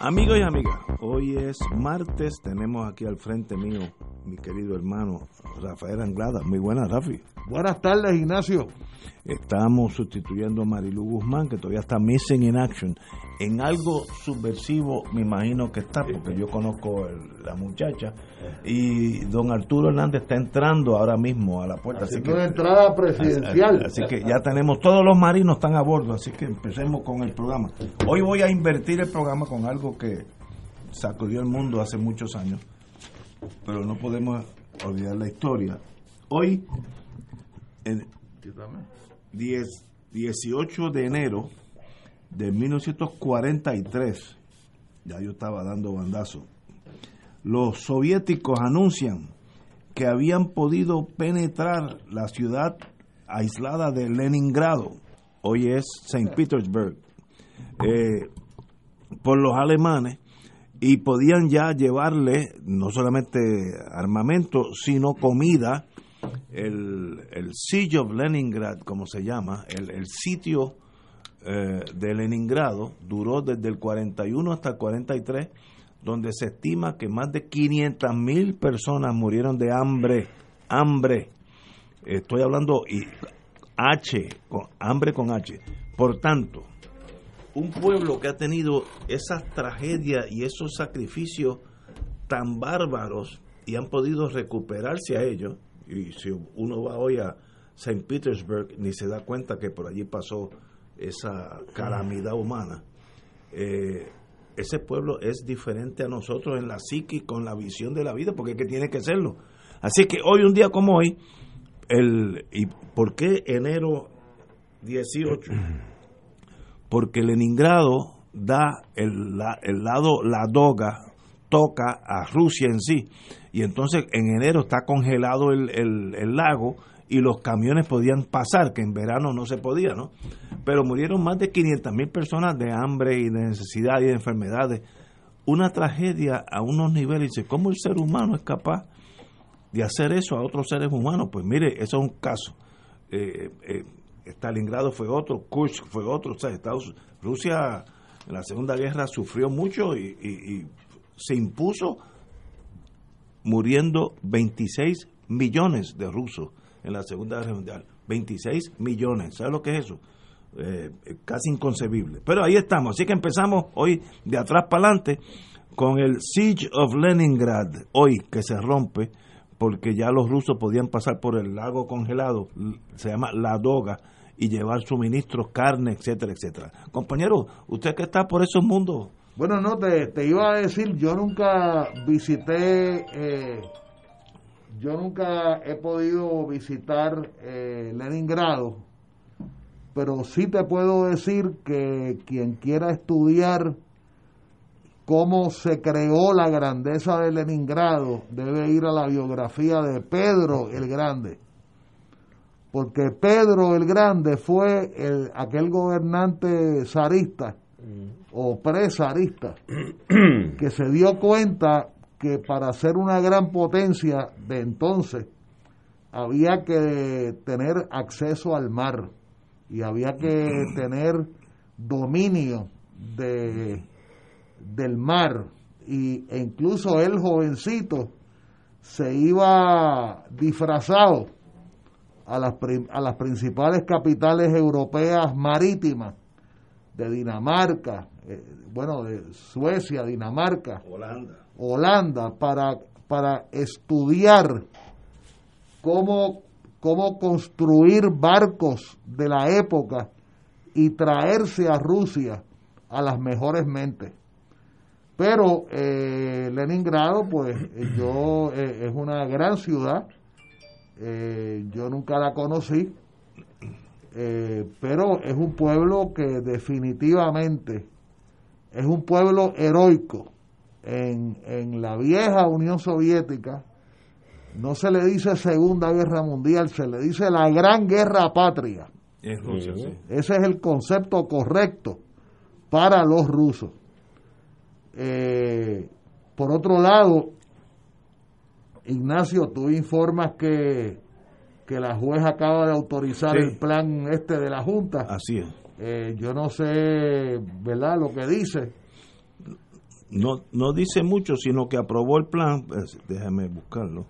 Amigos y amigas, hoy es martes, tenemos aquí al frente mío mi querido hermano Rafael Anglada. Muy buenas, Rafi. Buenas tardes, Ignacio. Estamos sustituyendo a Marilu Guzmán, que todavía está missing in action. En algo subversivo, me imagino que está, porque yo conozco a la muchacha. Y don Arturo Hernández está entrando ahora mismo a la puerta. Así que, una entrada presidencial. Así, que ya tenemos, todos los marinos están a bordo, así que empecemos con el programa. Hoy voy a invertir el programa con algo que sacudió el mundo hace muchos años, pero no podemos olvidar la historia. Hoy, en 10, 18 de enero de 1943, ya yo estaba dando bandazo, los soviéticos anuncian que habían podido penetrar la ciudad aislada de Leningrado, hoy es St. Petersburg, eh, por los alemanes y podían ya llevarle no solamente armamento, sino comida. El, el Siege of Leningrad, como se llama, el, el sitio eh, de Leningrado, duró desde el 41 hasta el 43, donde se estima que más de 500 mil personas murieron de hambre. Hambre. Estoy hablando y H, con, hambre con H. Por tanto, un pueblo que ha tenido esas tragedias y esos sacrificios tan bárbaros y han podido recuperarse a ellos, y si uno va hoy a St. Petersburg ni se da cuenta que por allí pasó esa calamidad humana, eh, ese pueblo es diferente a nosotros en la psique con la visión de la vida, porque es que tiene que serlo. Así que hoy, un día como hoy, el, ¿y por qué enero 18? porque Leningrado da el, la, el lado Ladoga, toca a Rusia en sí. Y entonces en enero está congelado el, el, el, lago y los camiones podían pasar, que en verano no se podía, ¿no? Pero murieron más de 500 mil personas de hambre y de necesidad y de enfermedades. Una tragedia a unos niveles. Dice, ¿cómo el ser humano es capaz de hacer eso a otros seres humanos? Pues mire, eso es un caso. Eh, eh, Stalingrado fue otro, Kursk fue otro, o sea, Estados, Rusia en la Segunda Guerra sufrió mucho y, se impuso muriendo 26 millones de rusos en la Segunda Guerra Mundial. 26 millones, ¿sabes lo que es eso? Eh, casi inconcebible. Pero ahí estamos, así que empezamos hoy de atrás para adelante con el Siege of Leningrad, hoy que se rompe porque ya los rusos podían pasar por el lago congelado, se llama Ladoga, y llevar suministros, carne, etcétera, etcétera. Compañero, usted que está por esos mundos. Bueno, no, te, te iba a decir, yo nunca visité, eh, yo nunca he podido visitar eh, Leningrado, pero sí te puedo decir que quien quiera estudiar cómo se creó la grandeza de Leningrado debe ir a la biografía de Pedro el Grande porque Pedro el Grande fue el, aquel gobernante zarista o pre-zarista que se dio cuenta que para ser una gran potencia de entonces había que tener acceso al mar y había que tener dominio de, del mar. Y, e incluso el jovencito se iba disfrazado a las, a las principales capitales europeas marítimas de Dinamarca, eh, bueno, de Suecia, Dinamarca, Holanda. Holanda, para, para estudiar cómo, cómo construir barcos de la época y traerse a Rusia a las mejores mentes. Pero eh, Leningrado, pues yo eh, es una gran ciudad. Eh, yo nunca la conocí, eh, pero es un pueblo que definitivamente es un pueblo heroico. En, en la vieja Unión Soviética no se le dice Segunda Guerra Mundial, se le dice la Gran Guerra Patria. Rusia, sí. Ese es el concepto correcto para los rusos. Eh, por otro lado, Ignacio, tú informas que, que la juez acaba de autorizar Sí. el plan este de la Junta. Así es. Eh, yo no sé, ¿verdad?, lo que dice. No, no dice mucho, sino que aprobó el plan. pues, déjame buscarlo.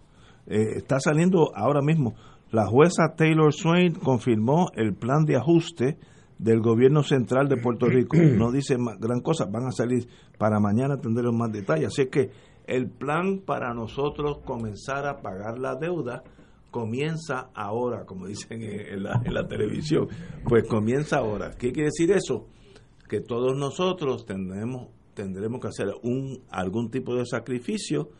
Eh, está saliendo ahora mismo. La jueza Taylor Swain confirmó el plan de ajuste del gobierno central de Puerto Rico. No dice gran cosa, van a salir para mañana tendremos más detalles. Así que el plan para nosotros comenzar a pagar la deuda comienza ahora, como dicen en la, en la televisión. Pues comienza ahora. ¿Qué quiere decir eso? que todos nosotros tendremos tendremos que hacer un algún tipo de sacrificio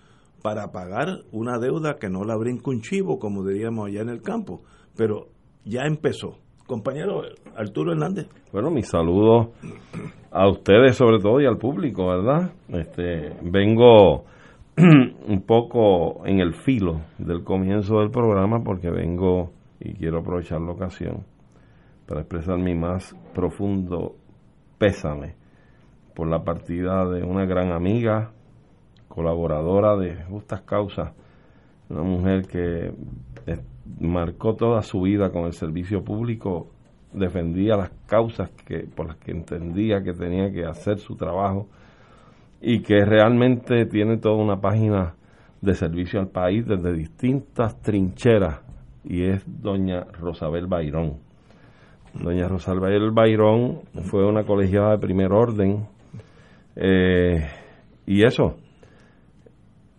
para pagar una deuda que no la brinca un chivo, como diríamos allá en el campo, pero ya empezó. Compañero Arturo Hernández. Bueno, mis saludos a ustedes sobre todo y al público, ¿verdad? Este, vengo un poco en el filo del comienzo del programa porque vengo y quiero aprovechar la ocasión para expresar mi más profundo pésame por la partida de una gran amiga, colaboradora de justas causas, una mujer que eh, marcó toda su vida con el servicio público, defendía las causas que por las que entendía que tenía que hacer su trabajo y que realmente tiene toda una página de servicio al país desde distintas trincheras y es doña Rosabel Bayrón. Doña Rosabel Bayrón fue una colegiada de primer orden eh, y eso,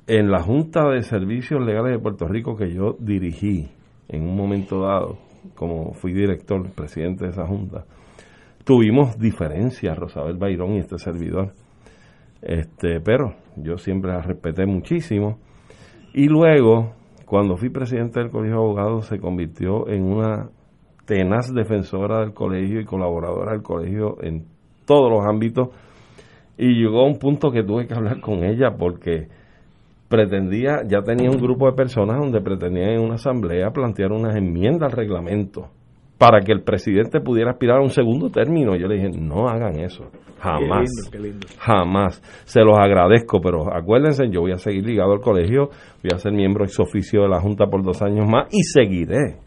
en la Junta de Servicios Legales de Puerto Rico que yo dirigí en un momento dado, como fui director, presidente de esa Junta, tuvimos diferencias, Rosabel Bayrón y este servidor. Este, pero yo siempre la respeté muchísimo. Y luego, cuando fui presidente del Colegio de Abogados, se convirtió en una tenaz defensora del colegio y colaboradora del colegio en todos los ámbitos. Y llegó a un punto que tuve que hablar con ella porque pretendía, ya tenía un grupo de personas donde pretendían en una asamblea plantear unas enmiendas al reglamento para que el presidente pudiera aspirar a un segundo término. Yo le dije, no hagan eso, jamás, Qué lindo, qué lindo. jamás. Se los agradezco, pero acuérdense, yo voy a seguir ligado al colegio, voy a ser miembro ex oficio de la Junta por dos años más y seguiré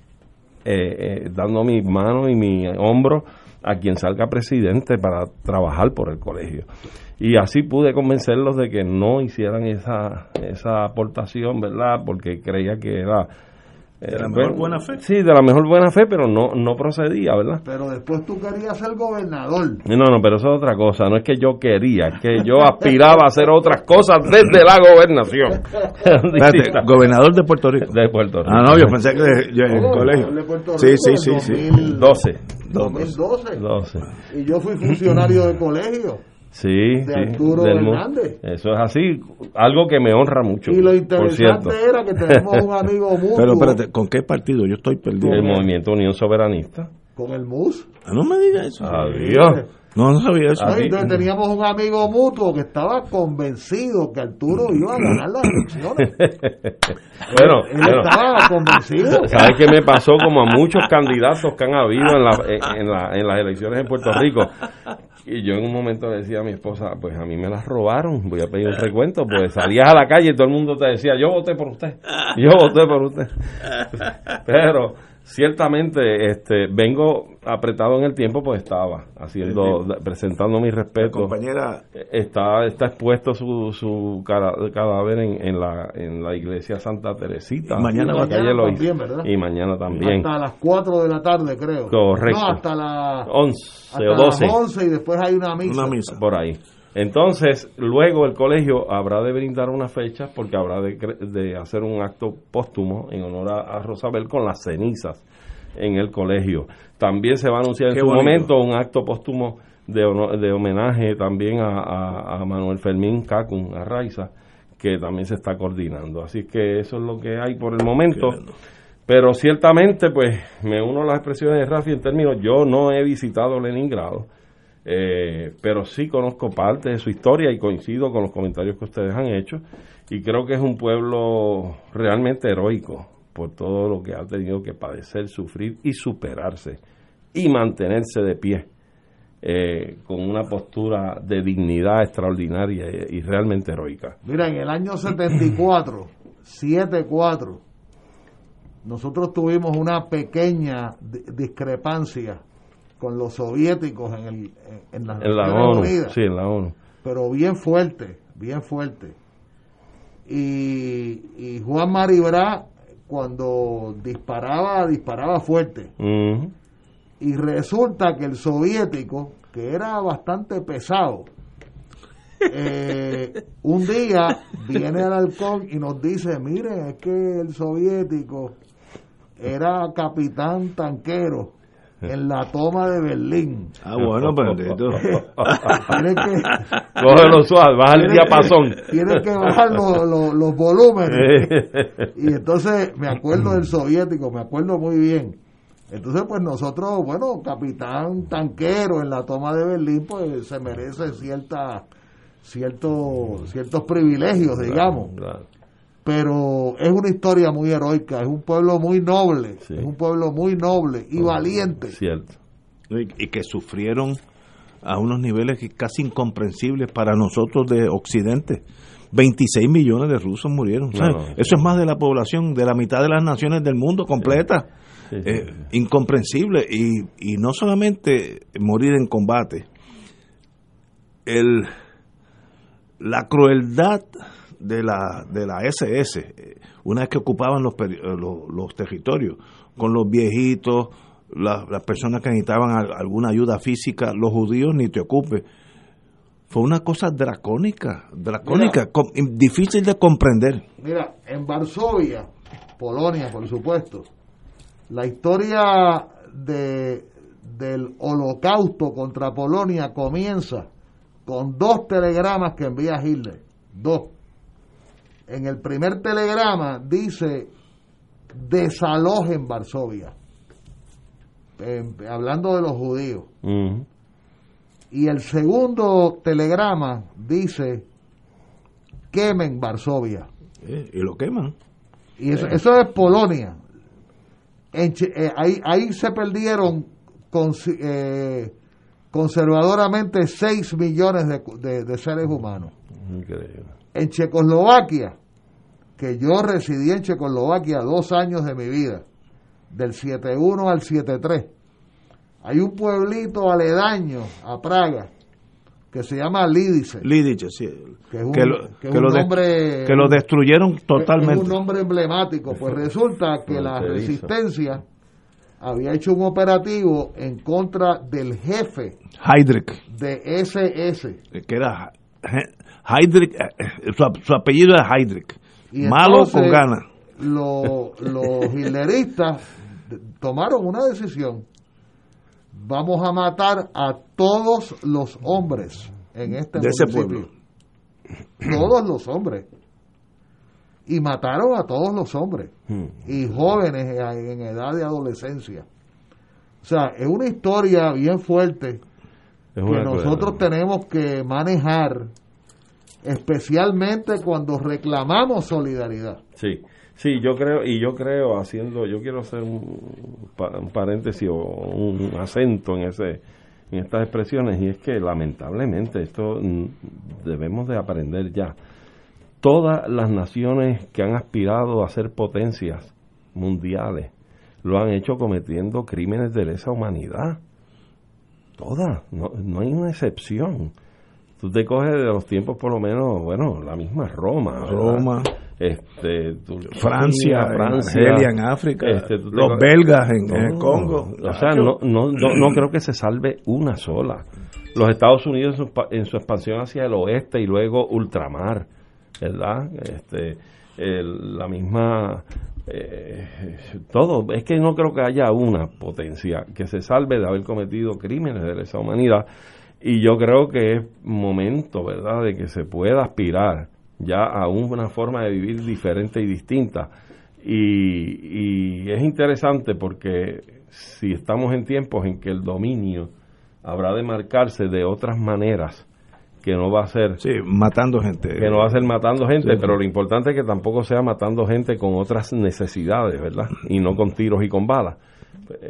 eh, eh, dando mi mano y mi hombro a quien salga presidente para trabajar por el colegio. Y así pude convencerlos de que no hicieran esa, esa aportación, ¿verdad? Porque creía que era... eh, De la mejor bueno, buena fe. Sí, de la mejor buena fe, pero no, no procedía, ¿verdad? Pero después tú querías ser gobernador. No, no, pero eso es otra cosa. No es que yo quería, es que yo aspiraba a hacer otras cosas desde la gobernación. Espérate, gobernador de Puerto Rico. de Puerto Rico. Ah, no, yo pensé que de- yo en el Oh, colegio. de Puerto Sí, Rico sí, en sí, sí. 2000, 12. 2012. 12. Y yo fui funcionario de colegio. Sí, De sí, Arturo del Hernández. Eso es así, algo que me honra mucho. Y lo por interesante cierto. era que tenemos un amigo mutuo Pero espérate, ¿con qué partido? Yo estoy perdido. El movimiento Unión Soberanista. con el MUS. Ah, no me digas eso. Adiós. No, no sabía eso. Ay, sí. entonces teníamos un amigo mutuo que estaba convencido que Arturo iba a ganar las elecciones. Bueno, Él bueno, estaba convencido. ¿sabes qué me pasó como a muchos candidatos que han habido en, la- en la- en las elecciones en Puerto Rico? Y yo en un momento le decía a mi esposa, pues a mí me las robaron, voy a pedir un recuento, pues salías a la calle y todo el mundo te decía, yo voté por usted, yo voté por usted. Pero ciertamente este vengo apretado en el tiempo pues estaba haciendo presentando mi respeto. Compañera está está expuesto su, su cadáver en, en, la en la iglesia Santa Teresita. Y mañana, también, ¿verdad? y mañana también. Hasta las 4 de la tarde creo. Correcto. No hasta las 11 o 12 las 11 y después hay una misa. Una misa. Por ahí entonces, luego el colegio habrá de brindar una fecha porque habrá de, hacer un acto póstumo en honor a, Rosabel con las cenizas en el colegio. También se va a anunciar en su momento un acto póstumo de, de homenaje también a, Manuel Fermín Cacun, a Raiza, que también se está coordinando. Así que eso es lo que hay por el momento. Pero ciertamente, pues, me uno a las expresiones de Rafi en términos, yo no he visitado Leningrado eh, pero sí conozco parte de su historia y coincido con los comentarios que ustedes han hecho y creo que es un pueblo realmente heroico por todo lo que ha tenido que padecer, sufrir y superarse y mantenerse de pie eh, con una postura de dignidad extraordinaria y, realmente heroica. Mira, en el año 74, 74, nosotros tuvimos una pequeña discrepancia con los soviéticos en, el, en, en la ONU, Sí, en la ONU. Pero bien fuerte, bien fuerte. Y, y Juan Maribra, cuando disparaba, disparaba fuerte. Y resulta que el soviético, que era bastante pesado, eh, un día viene al halcón y nos dice, miren, es que el soviético era capitán tanquero en la toma de Berlín. Ah, bueno, pero tiene que cógelo suave, baja el diapasón. Tiene que bajar los, los, volúmenes. y entonces me acuerdo del soviético, me acuerdo muy bien. Entonces, pues nosotros, bueno, capitán tanquero en la toma de Berlín, pues se merece cierta, cierto, ciertos privilegios, digamos pero es una historia muy heroica, es un pueblo muy noble, es un pueblo muy noble y valiente. Cierto. Y, que sufrieron a unos niveles casi incomprensibles para nosotros de Occidente. 26 millones de rusos murieron. Eso es más de la población, de la mitad de las naciones del mundo completa. Eh, incomprensible. Y, y no solamente morir en combate, el, la crueldad de la, de la SS, una vez que ocupaban los, eh, los, territorios, con los viejitos, las personas que necesitaban alguna ayuda física, los judíos ni te ocupes. Fue una cosa dracónica, dracónica, difícil de comprender. Mira, en Varsovia, Polonia, por supuesto, la historia de, del holocausto contra Polonia comienza con dos telegramas que envía Hitler. Dos en el primer telegrama dice desalojen Varsovia, hablando de los judíos. Y el segundo telegrama dice quemen Varsovia. Eh, y lo queman. Y eso, es Polonia. Eh, ahí, ahí se perdieron eh, conservadoramente 6 millones de, de seres humanos. Increíble. En Checoslovaquia, que yo residí en Checoslovaquia dos años de mi vida, del 7-1 al 7-3. Hay un pueblito aledaño a Praga que se llama Lídice. Lídice, sí. Que es un, que lo, nombre. que lo destruyeron totalmente. Es un nombre emblemático. Pues resulta que la resistencia había hecho un operativo en contra del jefe. Heydrich. De SS. Que era Heydrich, eh, eh, su, apellido es Heydrich. Malo con ganas. los hitleristas tomaron una decisión. Vamos a matar a todos los hombres en este de ese pueblo. Todos los hombres. Y mataron a todos los hombres. Hmm. Y jóvenes en edad de adolescencia. O sea, es una historia bien fuerte que nosotros tenemos que manejar especialmente cuando reclamamos solidaridad. Sí, sí, yo creo, y yo creo, haciendo, yo quiero hacer un, paréntesis o un acento en ese en estas expresiones y es que lamentablemente esto debemos de aprender ya todas las naciones que han aspirado a ser potencias mundiales lo han hecho cometiendo crímenes de lesa humanidad. Todas, no, no hay una excepción. Tú te coges de los tiempos, por lo menos, bueno, la misma Roma. Roma. Este, Francia, Francia, en África, este, los belgas en, el Congo. O sea, no, no, no, creo que se salve una sola. Los Estados Unidos en su, en su expansión hacia el oeste y luego ultramar, ¿verdad? Este, la misma eh, todo, es que no creo que haya una potencia que se salve de haber cometido crímenes de lesa humanidad y yo creo que es momento, ¿verdad?, de que se pueda aspirar ya a una forma de vivir diferente y distinta. Y, y es interesante porque si estamos en tiempos en que el dominio habrá de marcarse de otras maneras, que no va a ser sí, matando gente. que no va a ser matando gente pero lo importante es que tampoco sea matando gente con otras necesidades verdad y no con tiros y con balas.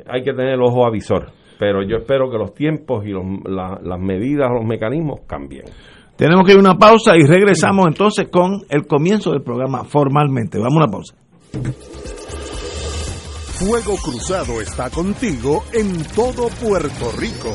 Hay que tener el ojo avisor pero yo espero que los tiempos y los, las medidas los mecanismos cambien. Tenemos que ir a una pausa y regresamos entonces con el comienzo del programa formalmente. Vamos a una pausa. Fuego Cruzado está contigo en todo Puerto Rico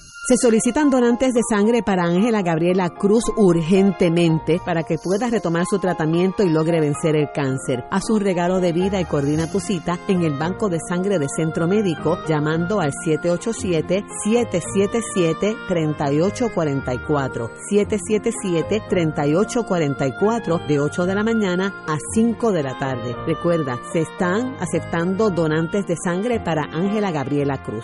Se solicitan donantes de sangre para Ángela Gabriela Cruz urgentemente para que pueda retomar su tratamiento y logre vencer el cáncer. Haz un regalo de vida y coordina tu cita en el Banco de Sangre de Centro Médico llamando al 787-777-3844. 777-3844 de 8 de la mañana a 5 de la tarde. Recuerda, se están aceptando donantes de sangre para Ángela Gabriela Cruz.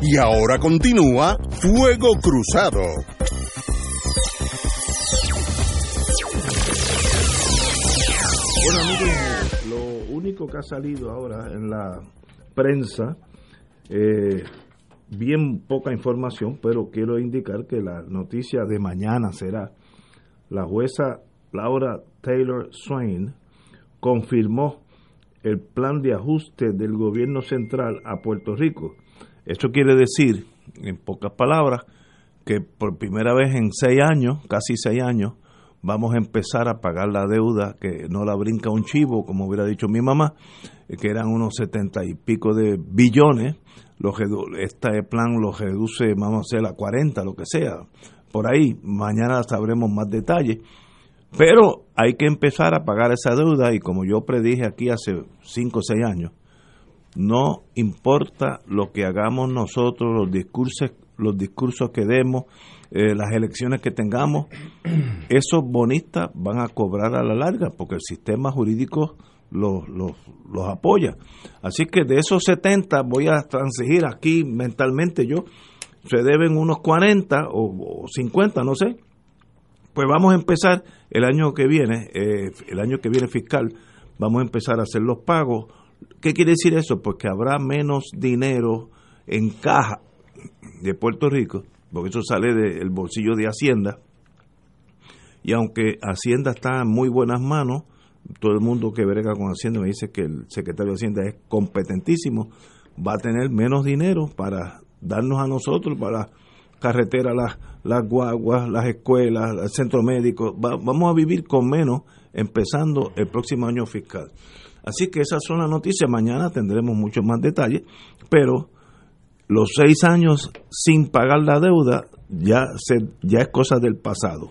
Y ahora continúa Fuego Cruzado. Bueno amigos, lo único que ha salido ahora en la prensa, eh, bien poca información, pero quiero indicar que la noticia de mañana será la jueza Laura Taylor Swain confirmó el plan de ajuste del gobierno central a Puerto Rico esto quiere decir, en pocas palabras, que por primera vez en seis años, casi seis años, vamos a empezar a pagar la deuda que no la brinca un chivo, como hubiera dicho mi mamá, que eran unos setenta y pico de billones. este plan lo reduce, vamos a hacer a 40, lo que sea. Por ahí, mañana sabremos más detalles. Pero hay que empezar a pagar esa deuda y como yo predije aquí hace cinco o seis años, no importa lo que hagamos nosotros, los discursos, los discursos que demos, eh, las elecciones que tengamos, esos bonistas van a cobrar a la larga porque el sistema jurídico los, los, los apoya. Así que de esos 70 voy a transigir aquí mentalmente yo, se deben unos 40 o, 50, no sé. Pues vamos a empezar el año que viene, eh, el año que viene fiscal, vamos a empezar a hacer los pagos ¿Qué quiere decir eso? Pues que habrá menos dinero en caja de Puerto Rico porque eso sale del bolsillo de Hacienda. Y aunque Hacienda está en muy buenas manos, todo el mundo que brega con Hacienda me dice que el secretario de Hacienda es competentísimo, va a tener menos dinero para darnos a nosotros, para carretera, las, las guaguas, las escuelas, el centro médico. vamos a vivir con menos empezando el próximo año fiscal. Así que esas son las noticias. Mañana tendremos muchos más detalles, pero los seis años sin pagar la deuda ya, se, ya es cosa del pasado.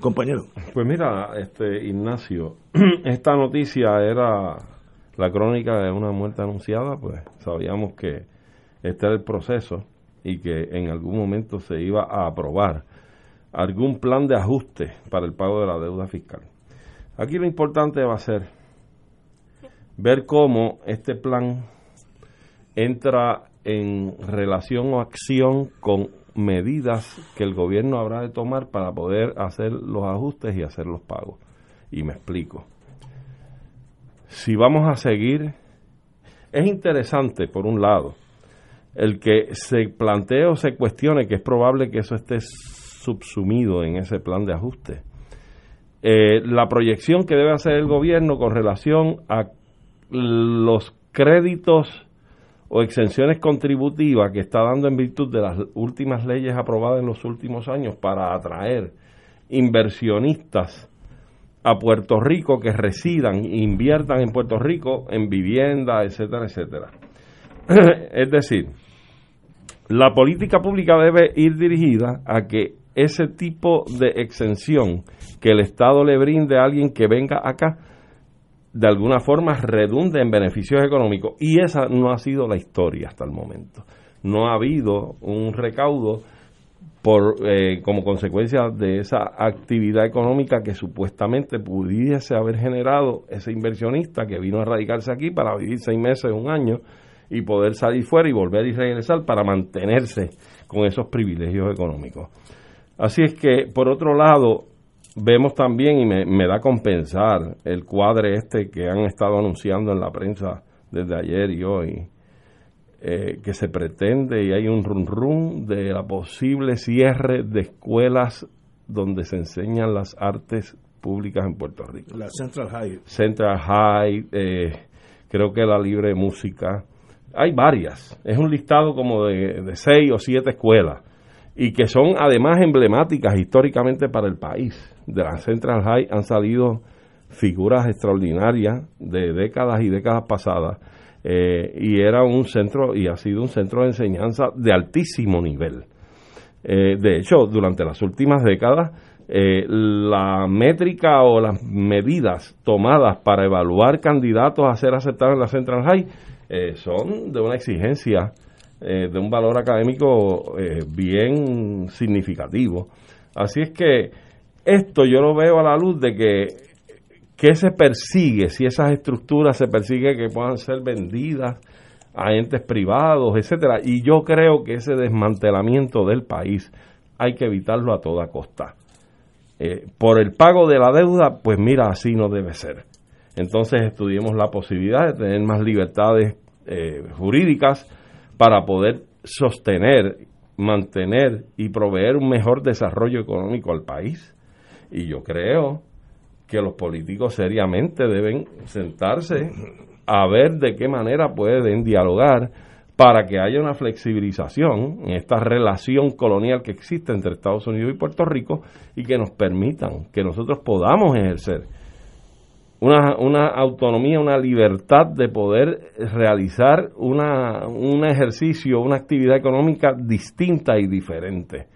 Compañero. Pues mira, este Ignacio, esta noticia era la crónica de una muerte anunciada, pues sabíamos que este era el proceso y que en algún momento se iba a aprobar algún plan de ajuste para el pago de la deuda fiscal. Aquí lo importante va a ser ver cómo este plan entra en relación o acción con medidas que el gobierno habrá de tomar para poder hacer los ajustes y hacer los pagos. Y me explico. Si vamos a seguir, es interesante, por un lado, el que se plantee o se cuestione que es probable que eso esté subsumido en ese plan de ajuste. Eh, la proyección que debe hacer el gobierno con relación a los créditos o exenciones contributivas que está dando en virtud de las últimas leyes aprobadas en los últimos años para atraer inversionistas a Puerto Rico que residan e inviertan en Puerto Rico en vivienda, etcétera, etcétera. es decir, la política pública debe ir dirigida a que ese tipo de exención que el Estado le brinde a alguien que venga acá, de alguna forma redunde en beneficios económicos. Y esa no ha sido la historia hasta el momento. No ha habido un recaudo por, eh, como consecuencia de esa actividad económica que supuestamente pudiese haber generado ese inversionista que vino a radicarse aquí para vivir seis meses, un año, y poder salir fuera y volver y regresar para mantenerse con esos privilegios económicos. Así es que, por otro lado, vemos también, y me, da compensar, el cuadre este que han estado anunciando en la prensa desde ayer y hoy, eh, que se pretende y hay un run run de la posible cierre de escuelas donde se enseñan las artes públicas en Puerto Rico. La Central High. Central High, eh, creo que la Libre Música, hay varias. Es un listado como de, seis o siete escuelas y que son además emblemáticas históricamente para el país. De la Central High han salido figuras extraordinarias de décadas y décadas pasadas eh, y era un centro y ha sido un centro de enseñanza de altísimo nivel. Eh, de hecho, durante las últimas décadas, eh, la métrica o las medidas tomadas para evaluar candidatos a ser aceptados en la Central High eh, son de una exigencia, eh, de un valor académico eh, bien significativo. Así es que esto yo lo veo a la luz de que ¿qué se persigue? Si esas estructuras se persigue que puedan ser vendidas a entes privados, etcétera. Y yo creo que ese desmantelamiento del país hay que evitarlo a toda costa. por el pago de la deuda, pues mira, así no debe ser entonces estudiemos la posibilidad de tener más libertades eh, jurídicas para poder sostener, mantener y proveer un mejor desarrollo económico al país. Y yo creo que los políticos seriamente deben sentarse a ver de qué manera pueden dialogar para que haya una flexibilización en esta relación colonial que existe entre Estados Unidos y Puerto Rico y que nos permitan que nosotros podamos ejercer una, una autonomía, una libertad de poder realizar una, un ejercicio, una actividad económica distinta y diferente.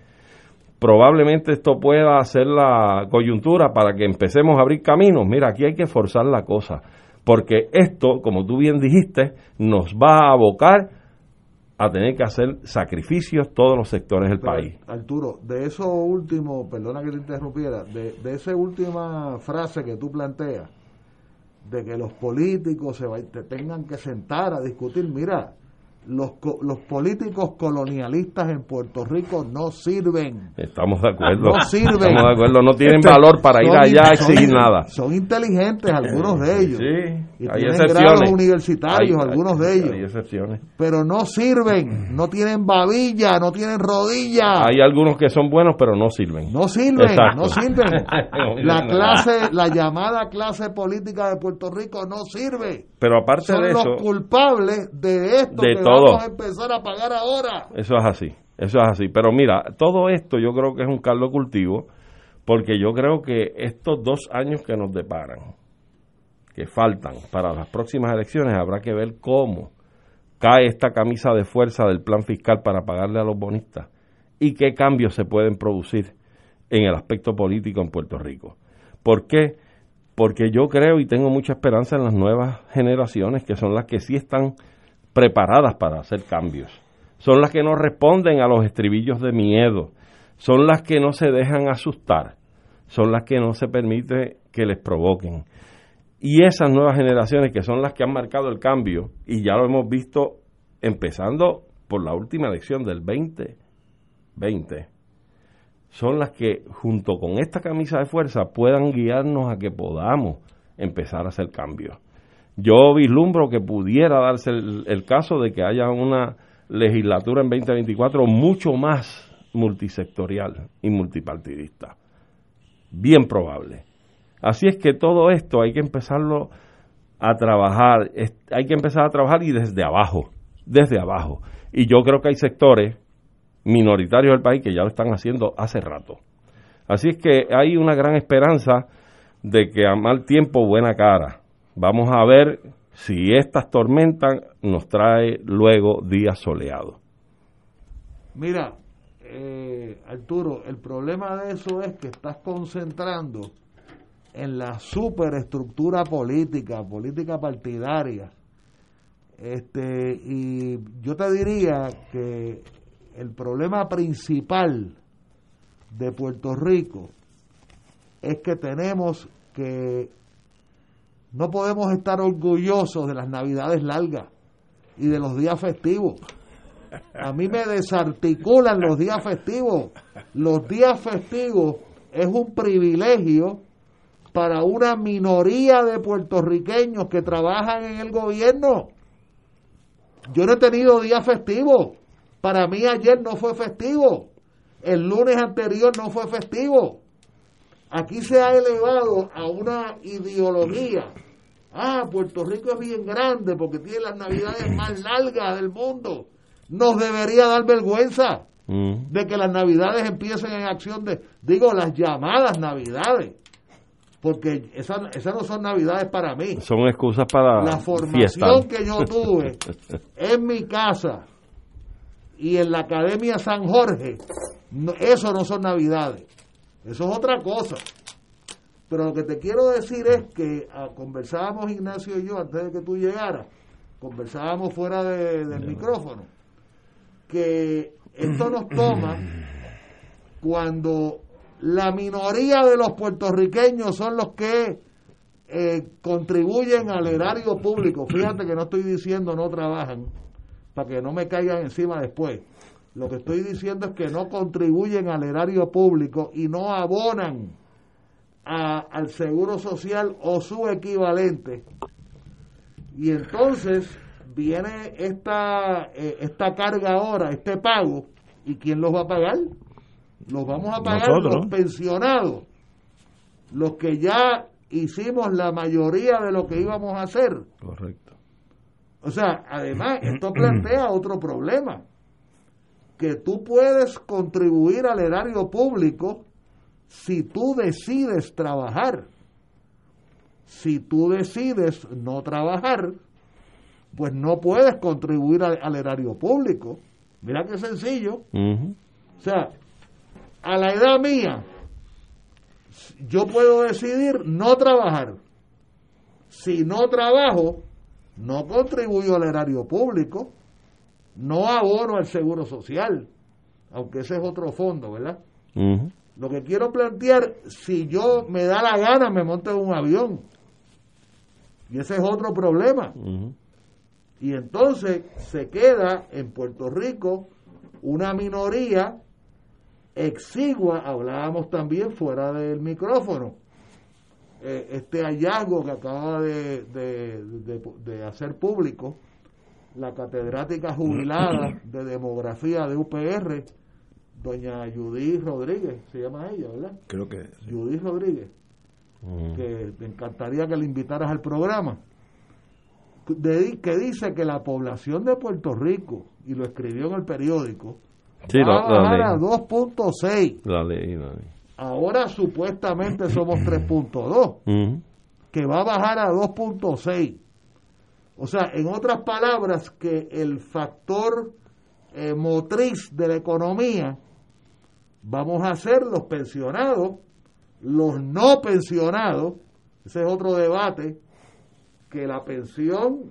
Probablemente esto pueda hacer la coyuntura para que empecemos a abrir caminos. Mira, aquí hay que forzar la cosa, porque esto, como tú bien dijiste, nos va a abocar a tener que hacer sacrificios todos los sectores del país. Arturo, de eso último, perdona que te interrumpiera, de, de esa última frase que tú planteas, de que los políticos se, tengan que sentar a discutir. Mira, los, los políticos colonialistas en Puerto Rico no sirven. Estamos de acuerdo. No sirven. Estamos de acuerdo. No tienen este, valor para ir allá a exigir nada. Son inteligentes algunos de ellos. Sí, y hay tienen excepciones. grados universitarios algunos de ellos. Hay excepciones. Pero no sirven. No tienen babilla, no tienen rodilla. Hay algunos que son buenos, pero no sirven. No sirven, Exacto. no sirven. la clase, la llamada clase política de Puerto Rico no sirve. Pero aparte son de eso. los culpables de esto de que todo. vamos a empezar a pagar ahora. Eso es así, eso es así. Pero mira, todo esto yo creo que es un caldo cultivo, porque yo creo que estos dos años que nos deparan, que faltan para las próximas elecciones, habrá que ver cómo cae esta camisa de fuerza del plan fiscal para pagarle a los bonistas y qué cambios se pueden producir en el aspecto político en Puerto Rico. ¿Por qué? Porque yo creo y tengo mucha esperanza en las nuevas generaciones, que son las que sí están preparadas para hacer cambios. Son las que no responden a los estribillos de miedo. Son las que no se dejan asustar. Son las que no se permite que les provoquen. Y esas nuevas generaciones que son las que han marcado el cambio, y ya lo hemos visto empezando por la última elección del 2020, son las que junto con esta camisa de fuerza puedan guiarnos a que podamos empezar a hacer cambios. Yo vislumbro que pudiera darse el, caso de que haya una legislatura en 2024 mucho más multisectorial y multipartidista. Bien probable. Así es que todo esto hay que empezarlo a trabajar, hay que empezar a trabajar y desde abajo, desde abajo. Y yo creo que hay sectores minoritarios del país que ya lo están haciendo hace rato. Así es que hay una gran esperanza de que a mal tiempo buena cara. Vamos a ver si estas tormentas nos trae luego días soleados. Mira, eh, Arturo, el problema de eso es que estás concentrando en la superestructura política, política partidaria. Este, y yo te diría que el problema principal de Puerto Rico es que tenemos que no podemos estar orgullosos de las navidades largas y de los días festivos. A mí me desarticulan los días festivos. Los días festivos es un privilegio para una minoría de puertorriqueños que trabajan en el gobierno. Yo no he tenido días festivos. Para mí ayer no fue festivo. El lunes anterior no fue festivo. Aquí se ha elevado a una ideología. Ah, Puerto Rico es bien grande porque tiene las navidades más largas del mundo. Nos debería dar vergüenza Mm. de que las navidades empiecen en acción de, digo, las llamadas navidades. Porque esas esas no son navidades para mí. Son excusas para La formación que yo tuve en mi casa y en la Academia San Jorge, no- eso no son navidades. Eso es otra cosa. Pero lo que te quiero decir es que ah, conversábamos Ignacio y yo antes de que tú llegaras, conversábamos fuera de- del micrófono, que esto nos toma cuando la minoría de los puertorriqueños son los que eh, contribuyen al erario público. Fíjate que no estoy diciendo no trabajan, para que no me caigan encima después. Lo que estoy diciendo es que no contribuyen al erario público y no abonan a- al seguro social o su equivalente. Y entonces viene esta, eh, esta carga ahora, este pago, ¿y quién los va a pagar? Los vamos a pagar Nosotros. los pensionados, los que ya hicimos la mayoría de lo que íbamos a hacer. Correcto. O sea, además, esto plantea otro problema, que tú puedes contribuir al erario público si tú decides trabajar. Si tú decides no trabajar, pues no puedes contribuir al, al erario público. Mira qué sencillo. O sea, a la edad mía, yo puedo decidir no trabajar. Si no trabajo, no contribuyo al erario público, no abono al seguro social, aunque ese es otro fondo, ¿verdad? Lo que quiero plantear, si yo me da la gana, me monto en un avión. Y ese es otro problema. Y entonces se queda en Puerto Rico una minoría exigua, hablábamos también fuera del micrófono, eh, este hallazgo que acaba de, de, hacer público la catedrática jubilada de demografía de UPR, doña Judith Rodríguez, se llama ella, ¿verdad? Creo que. Judith Rodríguez, mm. que te encantaría que le invitaras al programa, que dice que la población de Puerto Rico, y lo escribió en el periódico, va a bajar a 2.6. La ley, la ley. Ahora supuestamente somos 3.2, que va a bajar a 2.6. O sea, en otras palabras, que el factor eh, motriz de la economía vamos a ser los pensionados, los no pensionados, ese es otro debate, que la pensión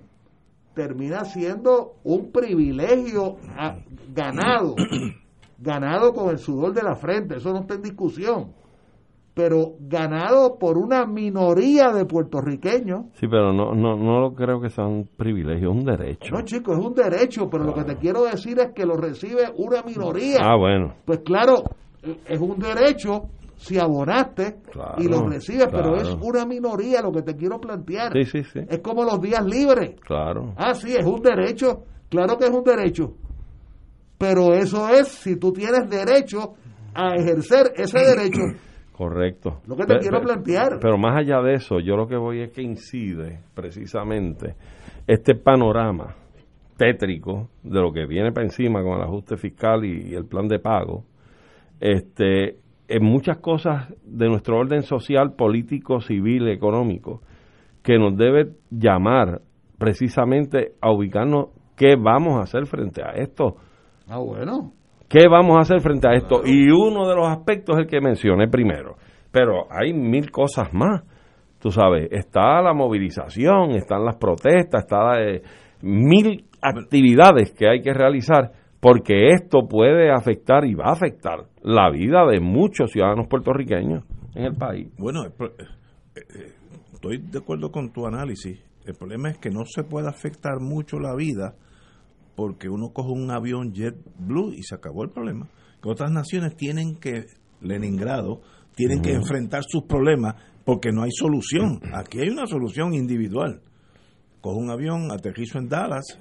termina siendo un privilegio ah, ganado, ganado con el sudor de la frente, eso no está en discusión, pero ganado por una minoría de puertorriqueños. Sí, pero no, no, no creo que sea un privilegio, es un derecho. No, chicos, es un derecho, pero lo que te quiero decir es que lo recibe una minoría. Ah, bueno. Pues claro, es un derecho si abonaste y lo recibes, pero es una minoría lo que te quiero plantear. Sí, sí, sí. Es como los días libres. Claro. Ah, sí, es un derecho. Claro que es un derecho. Pero eso es si tú tienes derecho a ejercer ese derecho. Correcto. Lo que te quiero plantear. Pero más allá de eso, yo lo que voy es que incide precisamente este panorama tétrico de lo que viene para encima con el ajuste fiscal y el plan de pago. Este, en muchas cosas de nuestro orden social, político, civil, económico, que nos debe llamar precisamente a ubicarnos qué vamos a hacer frente a esto. Ah, bueno. ¿Qué vamos a hacer frente a esto? Y uno de los aspectos es el que mencioné primero. Pero hay mil cosas más. Tú sabes, está la movilización, están las protestas, está eh, mil actividades que hay que realizar porque esto puede afectar y va a afectar la vida de muchos ciudadanos puertorriqueños en el país. Bueno, eh, eh, estoy de acuerdo con tu análisis. El problema es que no se puede afectar mucho la vida porque uno coge un avión JetBlue y se acabó el problema. Que otras naciones tienen que, Leningrado, tienen que enfrentar sus problemas porque no hay solución. Aquí hay una solución individual cojo un avión, aterrizo en Dallas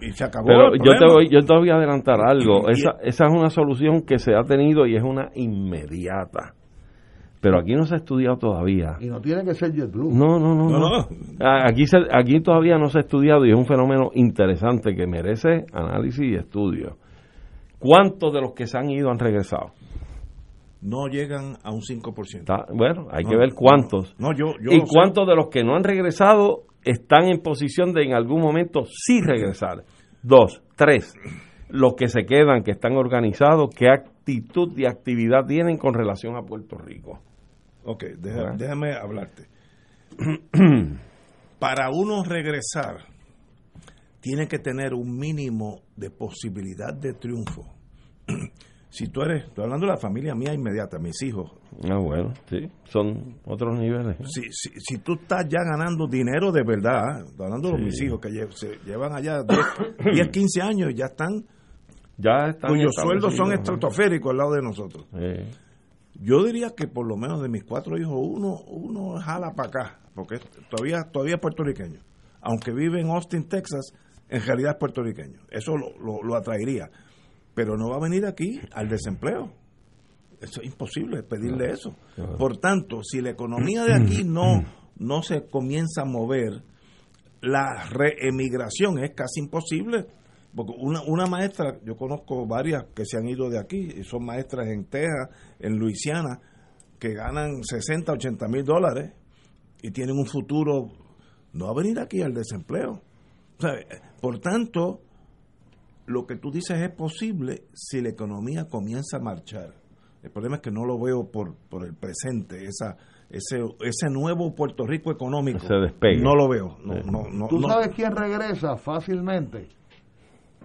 y, se acabó. Pero yo te, voy, yo te voy a adelantar algo. Esa, esa es una solución que se ha tenido y es una inmediata. Pero aquí no se ha estudiado todavía. Y no tiene que ser JetBlue. No, no, no. no, Aquí, aquí todavía no se ha estudiado y es un fenómeno interesante que merece análisis y estudio. ¿Cuántos de los que se han ido han regresado? no llegan a un 5%. bueno, hay que ver cuántos. No, yo, y cuántos de los que no han regresado están en posición de en algún momento sí regresar. Dos, tres, los que se quedan, que están organizados, qué actitud y actividad tienen con relación a Puerto Rico. Ok, déjame hablarte. Para uno regresar, tiene que tener un mínimo de posibilidad de triunfo. si tú eres, estoy hablando de la familia mía inmediata, mis hijos. Ah, bueno, sí, son otros niveles. Si, si, si tú estás ya ganando dinero de verdad, estoy hablando de mis hijos que se llevan allá 10, 15 años y ya están, ya están cuyos sueldos son estratosféricos al lado de nosotros. Yo diría que por lo menos de mis cuatro hijos, uno, uno jala para acá, porque todavía, todavía es puertorriqueño. Aunque vive en Austin, Texas, en realidad es puertorriqueño. Eso lo, lo, lo atraería pero no va a venir aquí al desempleo. Eso es imposible pedirle eso. Por tanto, si la economía de aquí no, no se comienza a mover, la reemigración es casi imposible. Porque una, una maestra, yo conozco varias que se han ido de aquí, y son maestras en Texas, en Luisiana, que ganan 60, 80 mil dólares y tienen un futuro, no va a venir aquí al desempleo. por tanto, lo que tú dices es posible si la economía comienza a marchar. El problema es que no lo veo por, por el presente, esa, ese, ese nuevo Puerto Rico económico. No lo veo. No, ¿Tú sabes quién regresa fácilmente?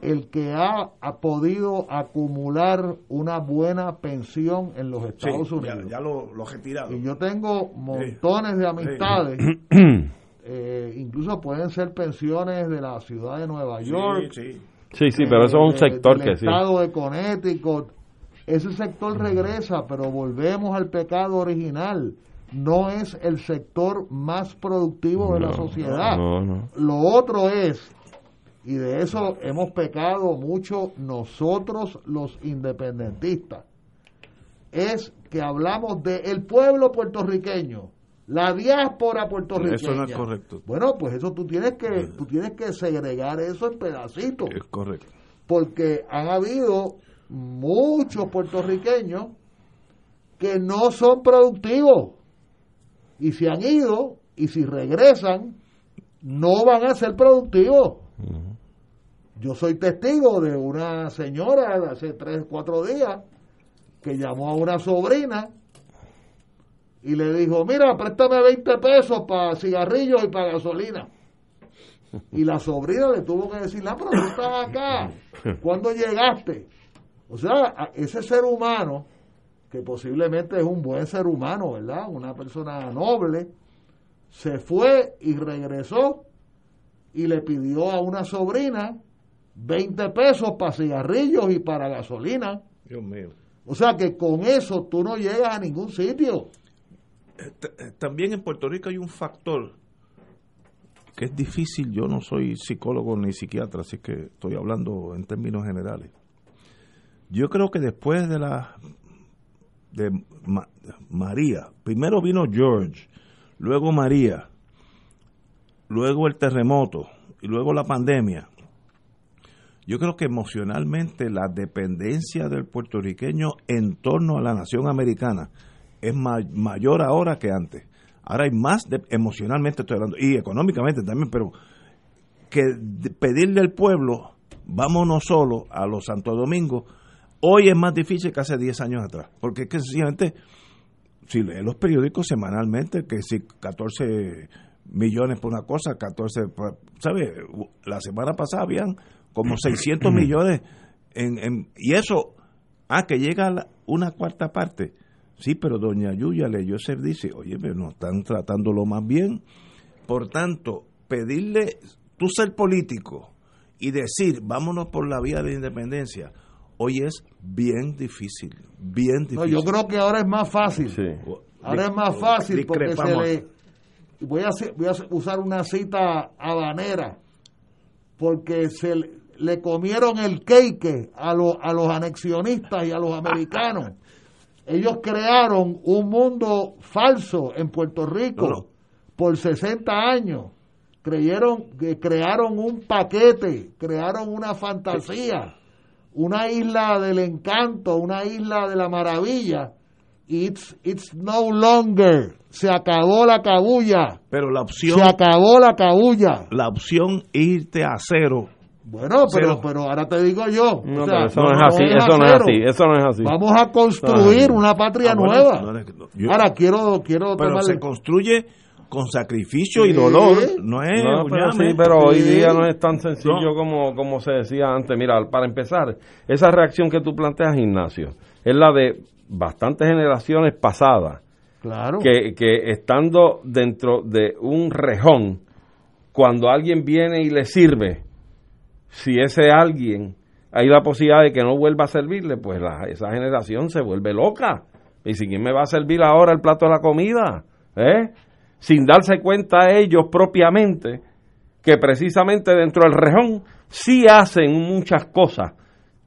El que ha, ha, podido acumular una buena pensión en los Estados Unidos. Ya, lo, lo, he retirado. Y yo tengo montones de amistades eh, incluso pueden ser pensiones de la ciudad de Nueva York. Sí, Sí, sí, pero eso es un de- sector del que sí. estado de Connecticut. Ese sector regresa, pero volvemos al pecado original. No es el sector más productivo de la sociedad. No, no. Lo otro es, y de eso hemos pecado mucho nosotros los independentistas, es que hablamos del pueblo puertorriqueño, la diáspora puertorriqueña. Eso no es correcto. Bueno, pues eso tú tienes que tú tienes que segregar eso en pedacitos, Es correcto. porque han habido muchos puertorriqueños que no son productivos y se han ido y si regresan no van a ser productivos. Yo soy testigo de una señora de hace tres, cuatro días que llamó a una sobrina y le dijo, mira, préstame 20 pesos para cigarrillos y para gasolina. Y la sobrina le tuvo que decir, ah, pero tú estás acá, ¿cuándo llegaste? O sea, ese ser humano, que posiblemente es un buen ser humano, ¿verdad? Una persona noble, se fue y regresó y le pidió a una sobrina 20 pesos para cigarrillos y para gasolina. Dios mío. O sea que con eso tú no llegas a ningún sitio. Eh, También en Puerto Rico hay un factor que es difícil. Yo no soy psicólogo ni psiquiatra, así que estoy hablando en términos generales. Yo creo que después de la de Ma- María, primero vino George, luego María, luego el terremoto y luego la pandemia. Yo creo que emocionalmente la dependencia del puertorriqueño en torno a la nación americana es ma- mayor ahora que antes. Ahora hay más de- emocionalmente estoy hablando y económicamente también, pero que pedirle al pueblo, vámonos solo a los Santo Domingo, hoy es más difícil que hace 10 años atrás, porque es que sencillamente si lee los periódicos semanalmente, que si 14 millones por una cosa, 14, por- ¿sabe? La semana pasada habían como 600 millones en, en- y eso, ah, que llega a la- una cuarta parte. Sí, pero doña Yuya leyó ser dice, oye, pero no están tratándolo más bien. Por tanto, pedirle, tú ser político y decir, vámonos por la vía de la independencia, hoy es bien difícil, bien difícil. No, yo creo que ahora es más fácil. Sí. Ahora es más fácil porque se le... Voy a, hacer- voy a usar una cita habanera porque se le, le comieron el cake a, los a los anexionistas y a los americanos. Ellos crearon un mundo falso en Puerto Rico No, no. por 60 años. Creyeron, que crearon un paquete, crearon una fantasía, una isla del encanto, una isla de la maravilla. It's, it's no longer. Se acabó la cabulla. Pero la opción, Se acabó la cabulla. la opción irte a cero. Bueno, pero, pero ahora te digo yo. No, o sea, pero eso no, es así, eso no es así, eso no es así. Vamos a construir una patria Ah, bueno, nueva. no es- no, yo- ahora quiero, quiero pero tomar se construye con sacrificio y dolor, no es No, pero sí, pero hoy día no es tan sencillo No. como, como se decía antes. Mira, para empezar, esa reacción que tú planteas, Ignacio, es la de bastantes generaciones pasadas, Claro. que, que estando dentro de un rejón, cuando alguien viene y le sirve, si ese alguien hay la posibilidad de que no vuelva a servirle, pues la- esa generación se vuelve loca. Y si quién me va a servir ahora el plato de la comida, ¿eh? sin darse cuenta ellos propiamente que precisamente dentro del rejón sí hacen muchas cosas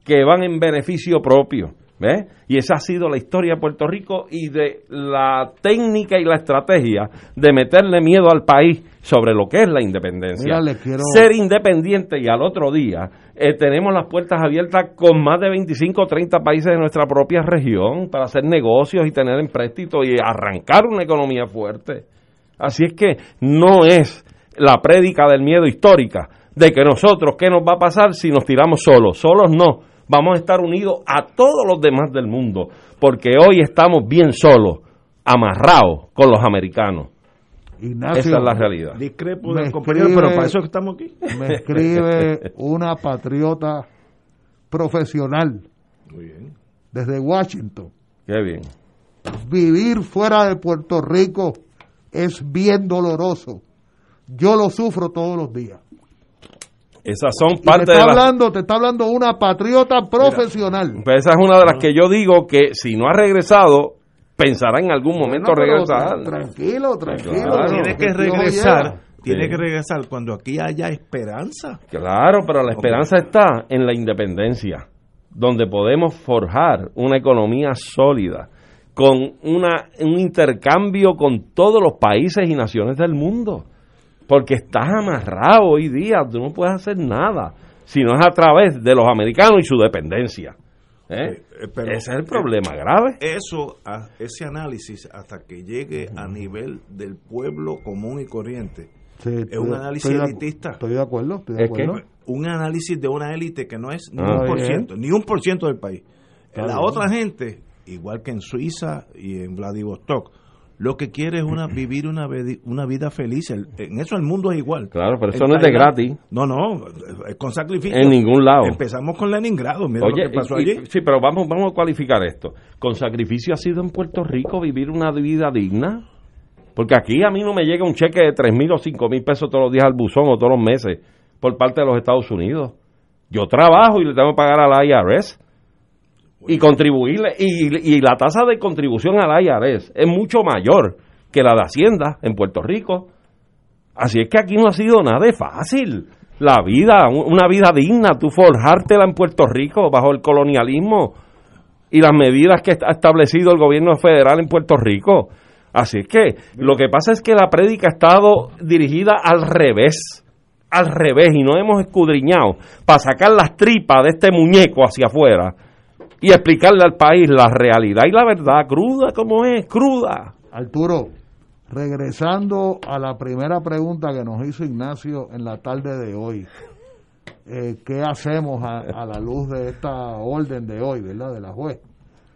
que van en beneficio propio. ¿Ves? Y esa ha sido la historia de Puerto Rico y de la técnica y la estrategia de meterle miedo al país sobre lo que es la independencia. Mira, le quiero- Ser independiente y al otro día eh, tenemos las puertas abiertas con más de 25 o 30 países de nuestra propia región para hacer negocios y tener empréstito y arrancar una economía fuerte. Así es que no es la prédica del miedo histórica de que nosotros, ¿qué nos va a pasar si nos tiramos solos? Solos no. Vamos a estar unidos a todos los demás del mundo, porque hoy estamos bien solos, amarrados con los americanos. Ignacio, Esa es la realidad. Discrepo del compañero, escribe- pero para eso es que estamos aquí. me escribe una patriota profesional Muy bien. desde Washington. Qué bien. Vivir fuera de Puerto Rico es bien doloroso. yo lo sufro todos los días. Esas son parte te de está las... hablando, te está hablando una patriota profesional. Pues esa es una de las que yo digo que si no ha regresado, pensará en algún momento Bueno, regresar. tra- tranquilo, tranquilo. Claro. Tiene que regresar, tiene Sí. que regresar cuando aquí haya esperanza. Claro, pero la esperanza está en la independencia, donde podemos forjar una economía sólida, con una, un intercambio con todos los países y naciones del mundo. Porque estás amarrado hoy día, tú no puedes hacer nada, si no es a través de los americanos y su dependencia. ¿Eh? Eh, eh, pero- Ese es el problema grave. Eso, a- ese análisis, hasta que llegue a nivel del pueblo común y corriente, Sí, es estoy un análisis estoy de- elitista. Estoy de acuerdo, estoy de ¿Es qué? acuerdo. un análisis de una élite que no es ni Ah. un por ciento, ni un por ciento del país. Está la bien. otra gente, igual que en Suiza y en Vladivostok, lo que quiere es una vivir una, una vida feliz. El- en eso el mundo es igual. Claro, pero eso no es de gratis. No, no, es con sacrificio. En ningún lado. Empezamos con Leningrado, mira Oye, lo que pasó y- allí. sí, pero vamos, vamos a cualificar esto. ¿Con sacrificio ha sido en Puerto Rico vivir una vida digna? Porque aquí a mí no me llega un cheque de tres mil o cinco mil pesos todos los días al buzón o todos los meses por parte de los Estados Unidos. Yo trabajo y le tengo que pagar al IRS y contribuirle. Y, y la tasa de contribución al IRS es mucho mayor que la de Hacienda en Puerto Rico. Así es que aquí no ha sido nada de fácil. La vida, un- una vida digna, tú forjártela en Puerto Rico bajo el colonialismo y las medidas que ha establecido el gobierno federal en Puerto Rico. Así es que lo que pasa es que la prédica ha estado dirigida al revés, al revés, y no hemos escudriñado para sacar las tripas de este muñeco hacia afuera y explicarle al país la realidad y la verdad, cruda como es, cruda. Arturo, regresando a la primera pregunta que nos hizo Ignacio en la tarde de hoy, eh, ¿qué hacemos a, a la luz de esta orden de hoy, verdad, de la juez?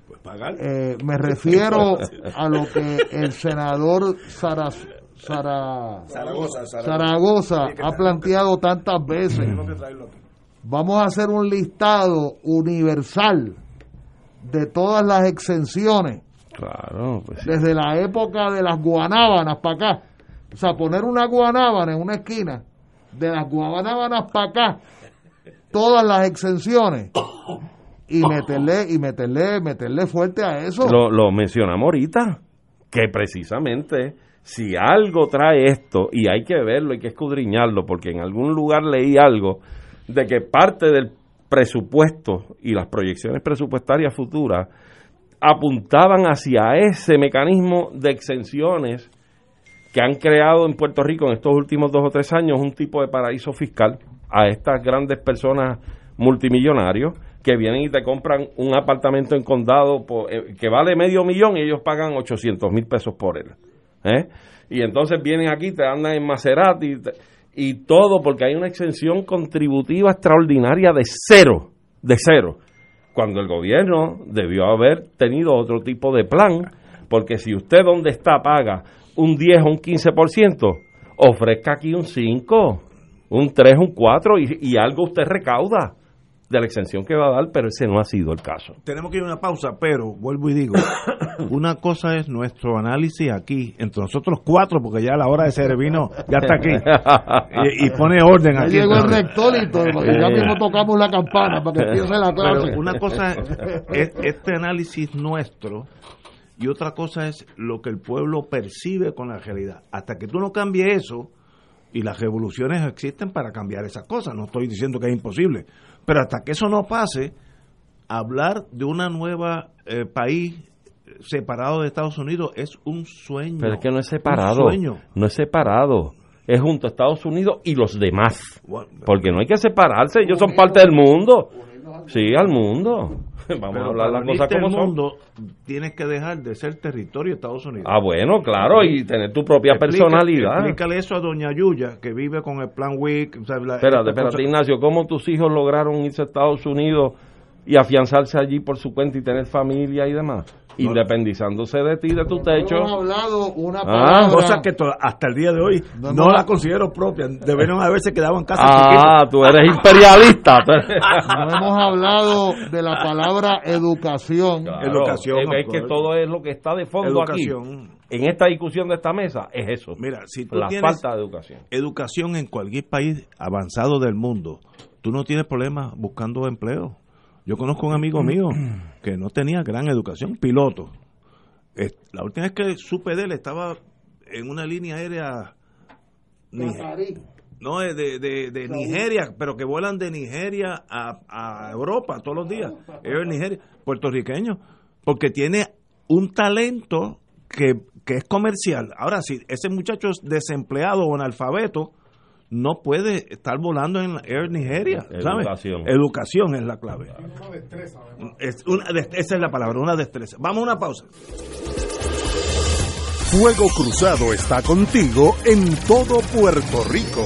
Pues pagar. Eh, me refiero a lo que el senador Sara, Sara- Zaragoza, Zaragoza ha planteado tantas veces. Vamos a hacer un listado universal de todas las exenciones Claro, pues sí. desde la época de las guanábanas para acá. O sea, poner una guanábana en una esquina, de las guanábanas para acá, todas las exenciones, y meterle, y meterle, meterle fuerte a eso. Lo, lo mencionamos ahorita, que precisamente si algo trae esto, y hay que verlo, hay que escudriñarlo, porque en algún lugar leí algo de que parte del presupuesto y las proyecciones presupuestarias futuras apuntaban hacia ese mecanismo de exenciones que han creado en Puerto Rico en estos últimos dos o tres años un tipo de paraíso fiscal a estas grandes personas multimillonarios que vienen y te compran un apartamento en condado eh, que vale medio millón y ellos pagan 800 mil pesos por él. ¿eh? Y entonces vienen aquí, te andan en Maserati te- y todo porque hay una exención contributiva extraordinaria de cero, de cero cuando el gobierno debió haber tenido otro tipo de plan, porque si usted donde está paga un 10 o un 15%, ofrezca aquí un 5, un 3, un 4 y, y algo usted recauda de la exención que va a dar, pero ese no ha sido el caso. Tenemos que ir a una pausa, pero vuelvo y digo, una cosa es nuestro análisis aquí, entre nosotros cuatro, porque ya la hora de Cervino ya está aquí, y, y pone orden Ya aquí. llegó el rector y todo, porque ya mismo tocamos la campana para que empiece la clase. Pero una cosa es este análisis nuestro y otra cosa es lo que el pueblo percibe con la realidad. Hasta que tú no cambies eso, y las revoluciones existen para cambiar esas cosas, no estoy diciendo que es imposible, pero hasta que eso no pase, hablar de una nueva eh, país separado de Estados Unidos es un sueño. Pero es que no es Un separado, sueño. no es separado, es junto a Estados Unidos y los demás, porque no hay que separarse, ellos son parte del mundo, sí, al mundo. Vamos pero a hablar las cosas como son. mundo tienes que dejar de ser territorio de Estados Unidos. Ah, bueno, claro, y tener tu propia Explica- personalidad. Explícale eso a Doña Yuya, que vive con el plan WIC. o sea, Espérate, espérate, Ignacio, ¿cómo tus hijos lograron irse a Estados Unidos y afianzarse allí por su cuenta y tener familia y demás, independizándose de ti, de tu techo. Hemos hablado una Ah, palabra. Cosa que to- hasta el día de hoy No, no, no. la considero propia. Deberían haberse quedado en casa Ah, tú eres imperialista. No hemos hablado de la palabra educación. Claro, Educación, Es, que todo es lo que está de fondo Educación. aquí. En esta discusión de esta mesa es eso. Mira, si tú la tienes falta de educación. educación en cualquier país avanzado del mundo, tú no tienes problemas buscando empleo. Yo conozco un amigo mío que no tenía gran educación, piloto. La última vez que supe de él estaba en una línea aérea no de, de, de- Nigeria, pero que vuelan de Nigeria a, a Europa todos los días. Air Nigeria, puertorriqueño, porque tiene un talento que, que es comercial. Ahora, si ese muchacho es desempleado o analfabeto, no puede estar volando en Air Nigeria. ¿sabes? Educación. Educación es la clave. Es una esa es la palabra, una destreza. Vamos a una pausa. Fuego Cruzado está contigo en todo Puerto Rico.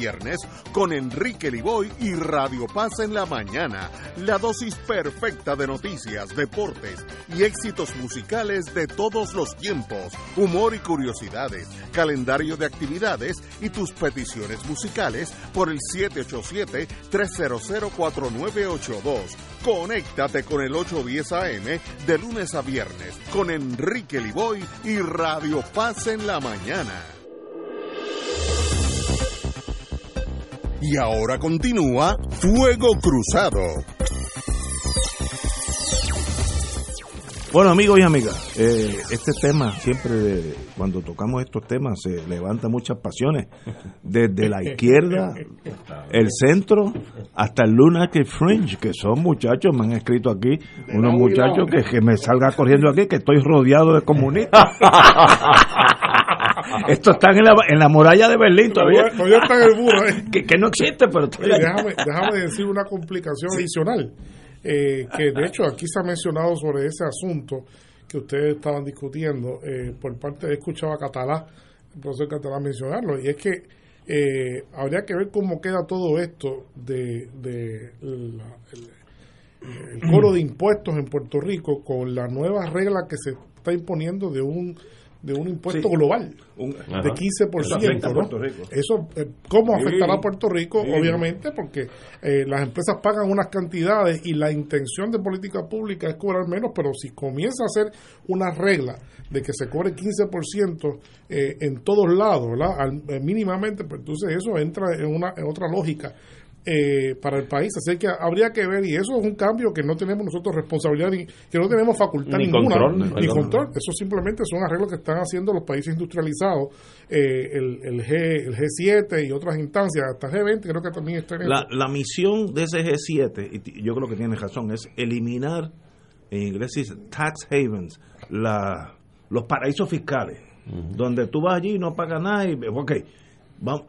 con Enrique Liboy y Radio Paz en la mañana. La dosis perfecta de noticias, deportes y éxitos musicales de todos los tiempos, humor y curiosidades, calendario de actividades y tus peticiones musicales por el 787-300-4982. Conéctate con el 810 AM de lunes a viernes con Enrique Liboy y Radio Paz en la mañana. Y ahora continúa Fuego Cruzado. Bueno, amigos y amigas, eh, este tema, siempre de- cuando tocamos estos temas, se levanta muchas pasiones, desde la izquierda, el centro, hasta el Lunatic Fringe, que son muchachos, me han escrito aquí, unos muchachos que, que me salga corriendo aquí, que estoy rodeado de comunistas. Estos están en la, en la muralla de Berlín todavía. Todavía- todavía está en el muro, ¿eh? que, que no existe, pero allá. déjame, déjame decir una complicación adicional, eh, que de hecho aquí se ha mencionado sobre ese asunto que ustedes estaban discutiendo, eh, por parte, he escuchado a Catalá, el profesor Catalá mencionarlo, y es que eh, habría que ver cómo queda todo esto de, de la- el, el cobro de impuestos en Puerto Rico con la nueva regla que se está imponiendo de un de un impuesto Sí. global Un- de Ajá. 15%. Eso afecta a ¿no? Eso, eh, ¿cómo afectará a Puerto Rico? Sí. Obviamente, porque eh, las empresas pagan unas cantidades y la intención de política pública es cobrar menos, pero si comienza a hacer una regla de que se cobre 15% eh, en todos lados, ¿verdad? Al- eh, mínimamente, pues entonces eso entra en, una, en otra lógica. Eh, para el país, así que habría que ver y eso es un cambio que no tenemos nosotros responsabilidad ni que no tenemos facultad Ni ninguna control, ni control. Eso simplemente son arreglos que están haciendo los países industrializados, eh, el, el, G, el G7 y otras instancias, hasta G20 creo que también está en La, la misión de ese G7, y yo creo que tiene razón, es eliminar en inglés dice tax havens, la, los paraísos fiscales, donde tú vas allí y no pagas nada y, ok, vamos,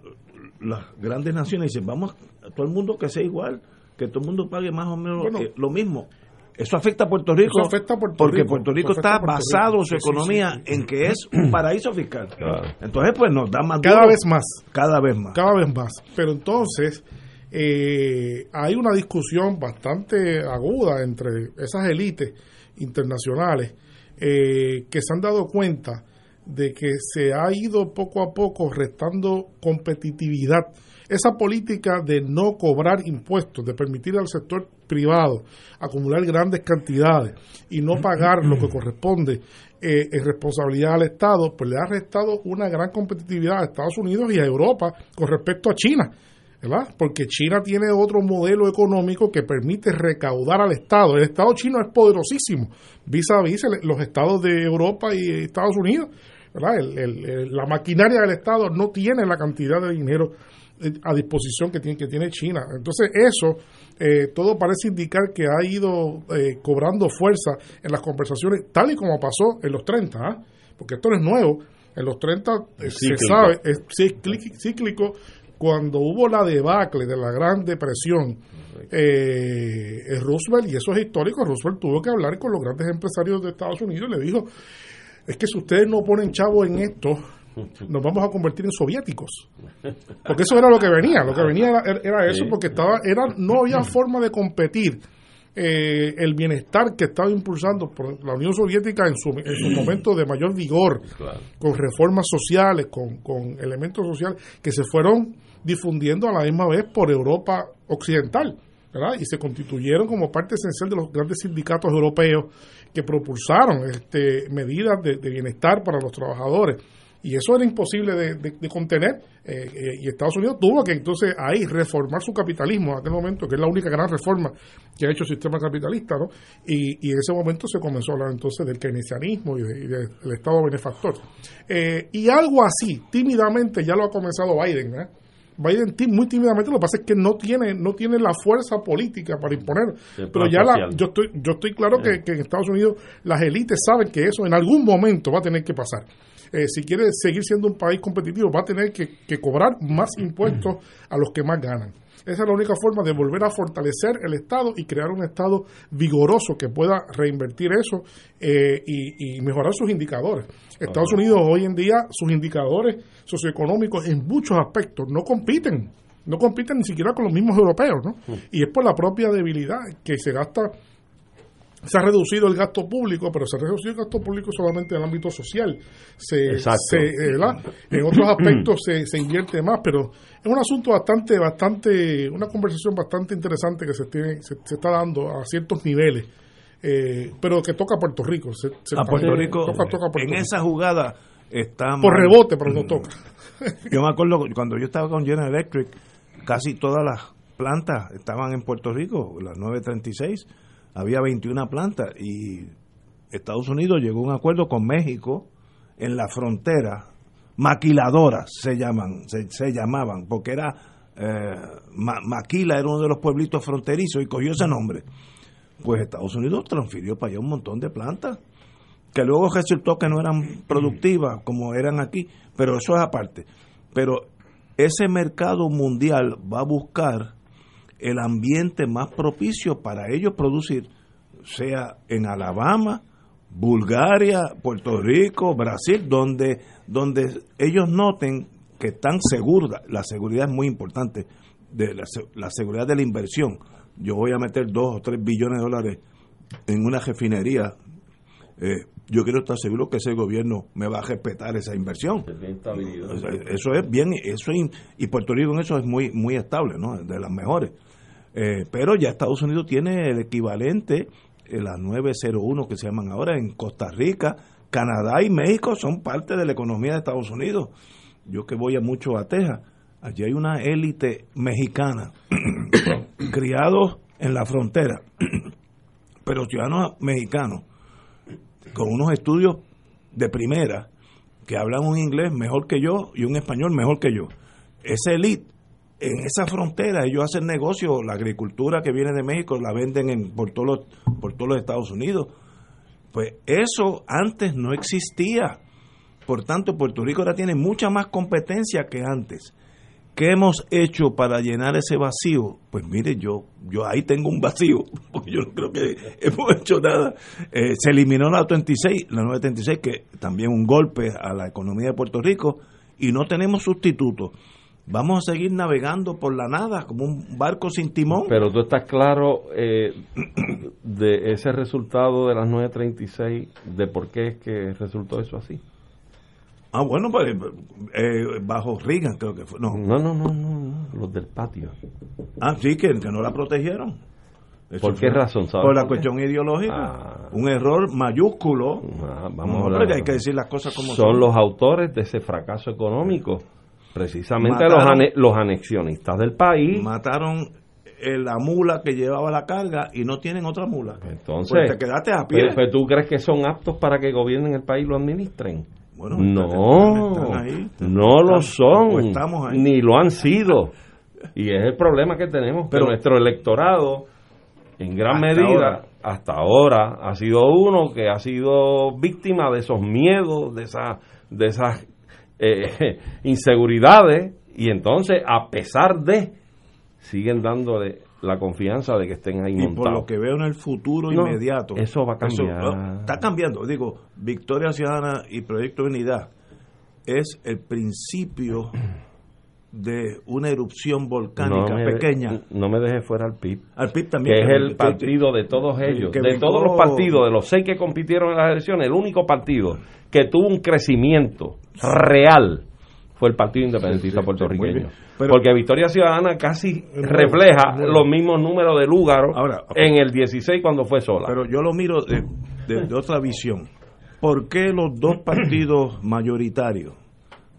las grandes naciones dicen, vamos, a todo el mundo que sea igual, que todo el mundo pague más o menos Bueno. eh, lo mismo. Eso afecta a Puerto Rico, Eso afecta a Puerto porque Rico. Puerto Rico está Puerto basado Rico. su Sí, sí, economía sí. en que es un paraíso fiscal. Claro. Entonces, pues nos da más Cada duro. vez más. Cada vez más. Cada vez más. Pero entonces eh, hay una discusión bastante aguda entre esas élites internacionales eh, que se han dado cuenta de que se ha ido poco a poco restando competitividad. Esa política de no cobrar impuestos, de permitir al sector privado acumular grandes cantidades y no pagar lo que corresponde eh, en responsabilidad al Estado, pues le ha restado una gran competitividad a Estados Unidos y a Europa con respecto a China. ¿Verdad? Porque China tiene otro modelo económico que permite recaudar al Estado. El Estado chino es poderosísimo, vis a vis los estados de Europa y Estados Unidos. ¿verdad? El- el- el- la maquinaria del Estado no tiene la cantidad de dinero eh, a disposición que tiene, que tiene China. Entonces eso, eh, todo parece indicar que ha ido eh, cobrando fuerza en las conversaciones, tal y como pasó en los 30, ¿ah? porque esto no es nuevo. En los 30 eh, se sabe, es cíclic- cíclico cuando hubo la debacle de la Gran Depresión, eh, Roosevelt, y eso es histórico, Roosevelt tuvo que hablar con los grandes empresarios de Estados Unidos y le dijo, es que si ustedes no ponen chavo en esto, nos vamos a convertir en soviéticos. Porque eso era lo que venía, lo que venía era, era eso, porque estaba, era, no había forma de competir eh, el bienestar que estaba impulsando por la Unión Soviética en su, en su momento de mayor vigor, Claro. con reformas sociales, con, con elementos sociales que se fueron difundiendo a la misma vez por Europa occidental, ¿verdad? Y se constituyeron como parte esencial de los grandes sindicatos europeos que propulsaron este, medidas de, bienestar para los trabajadores. Y eso era imposible de contener. eh, eh, y Estados Unidos tuvo que entonces ahí reformar su capitalismo en aquel momento, que es la única gran reforma que ha hecho el sistema capitalista, ¿no? Y, y en ese momento se comenzó a hablar entonces del keynesianismo y, de- y del Estado benefactor. Eh, y algo así, tímidamente, ya lo ha comenzado Biden, ¿eh? Biden tí- muy tímidamente, lo que pasa es que no tiene no tiene la fuerza política para imponer. Pero ya la, yo estoy yo estoy claro que, que en Estados Unidos las élites saben que eso en algún momento va a tener que pasar. Eh, si quiere seguir siendo un país competitivo, va a tener que, que cobrar más impuestos a los que más ganan. Esa es la única forma de volver a fortalecer el Estado y crear un Estado vigoroso que pueda reinvertir eso eh, y, y mejorar sus indicadores. Estados Unidos hoy en día, sus indicadores socioeconómicos en muchos aspectos no compiten, no compiten ni siquiera con los mismos europeos, ¿no? Y es por la propia debilidad que se gasta se ha reducido el gasto público, pero se ha reducido el gasto público solamente en el ámbito social. Se, Exacto. se, eh, ¿verdad? En otros aspectos se, se invierte más, pero es un asunto bastante, bastante, una conversación bastante interesante que se, tiene, se, se está dando a ciertos niveles, eh, pero que toca a Puerto Rico. Se, se- a Puerto Rico, toca- toca a Puerto en Rico. esa jugada está Por mal. rebote, pero no toca. Yo me acuerdo cuando yo estaba con General Electric, casi todas las plantas estaban en Puerto Rico, las 936, había 21 plantas y Estados Unidos llegó a un acuerdo con México en la frontera, maquiladoras se llaman, se, llamaban, porque era eh, Ma- Maquila era uno de los pueblitos fronterizos y cogió ese nombre. Pues Estados Unidos transfirió para allá un montón de plantas que luego resultó que no eran productivas como eran aquí, pero eso es aparte. Pero ese mercado mundial va a buscar el ambiente más propicio para ellos producir, sea en Alabama, Bulgaria, Puerto Rico, Brasil, donde, donde ellos noten que están seguros, la seguridad es muy importante, de la, se- la seguridad de la inversión. Yo voy a meter dos o tres billones de dólares en una refinería eh, yo quiero estar seguro que ese gobierno me va a respetar esa inversión. Eso es bien, eso es- y Puerto Rico en eso es muy muy estable, ¿no? De las mejores. Eh, pero ya Estados Unidos tiene el equivalente, eh, las 901 que se llaman ahora en Costa Rica, Canadá y México son parte de la economía de Estados Unidos. Yo que voy a mucho a Texas, allí hay una élite mexicana, criados en la frontera, pero ciudadanos mexicanos con unos estudios de primera que hablan un inglés mejor que yo y un español mejor que yo. Esa elite en esa frontera ellos hacen negocio, la agricultura que viene de México la venden en, por, todos los, por todos los Estados Unidos. Pues eso antes no existía. Por tanto, Puerto Rico ahora tiene mucha más competencia que antes. ¿Qué hemos hecho para llenar ese vacío? Pues mire, yo, yo ahí tengo un vacío, porque yo no creo que hemos hecho nada. Eh, se eliminó la 36, la 936, que también un golpe a la economía de Puerto Rico, y no tenemos sustituto. Vamos a seguir navegando por la nada, como un barco sin timón. Pero tú estás claro eh, de ese resultado de las 936, de por qué es que resultó eso así. Ah, bueno, pues eh, bajo Reagan creo que fue. No. No, no, no, no, los del patio. Ah, sí, que, que no la protegieron. Eso ¿Por qué fue razón, sabes? Por la cuestión ideológica. Ah. Un error mayúsculo. Ah, No, vamos a hablar. hay que decir las cosas como son los autores de ese fracaso económico. Precisamente los, ane- los anexionistas del país. Mataron eh, la mula que llevaba la carga y no tienen otra mula. Entonces, Pues te quedaste a pie. pero- ¿tú crees que son aptos para que gobiernen el país y lo administren? Bueno, no, están ahí. no lo son, ahí. ni lo han sido. Y es el problema que tenemos, Pero- que nuestro electorado, en gran Hasta medida, ahora. hasta ahora, ha sido uno que ha sido víctima de esos miedos, de esas, de esas eh, inseguridades, y entonces, a pesar de, siguen dándole la confianza de que estén ahí Y por lo que veo en el futuro No, inmediato. eso va a cambiar. no, está cambiando. Digo, Victoria Ciudadana y Proyecto Unidad es el principio de una erupción volcánica no me, pequeña. No me deje fuera al PIB. Al PIB también. Que es el partido de todos ellos. De brincó- todos los partidos, de los seis que compitieron en las elecciones, el único partido que tuvo un crecimiento real fue el Partido Independentista Sí, sí, puertorriqueño. Pero- Porque Victoria Ciudadana casi refleja los mismos números de Lúgaro Ahora, en el 16 cuando fue sola. Pero yo lo miro de, de- de otra visión. ¿Por qué los dos partidos mayoritarios,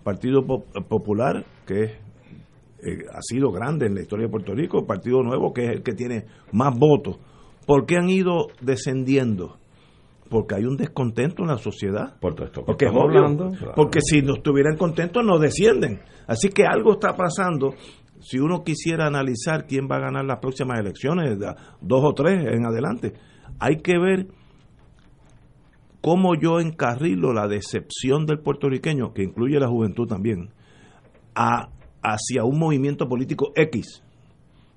Partido Po- Popular, que es, eh, ha sido grande en la historia de Puerto Rico, Partido Nuevo, que es el que tiene más votos, ¿por qué han ido descendiendo? Porque hay un descontento en la sociedad. Por todo esto Porque hablando, claro. porque si no estuvieran contentos no descienden. Así que algo está pasando. Si uno quisiera analizar quién va a ganar las próximas elecciones, dos o tres en adelante, hay que ver cómo yo encarrilo la decepción del puertorriqueño, que incluye la juventud también, a- hacia un movimiento político X.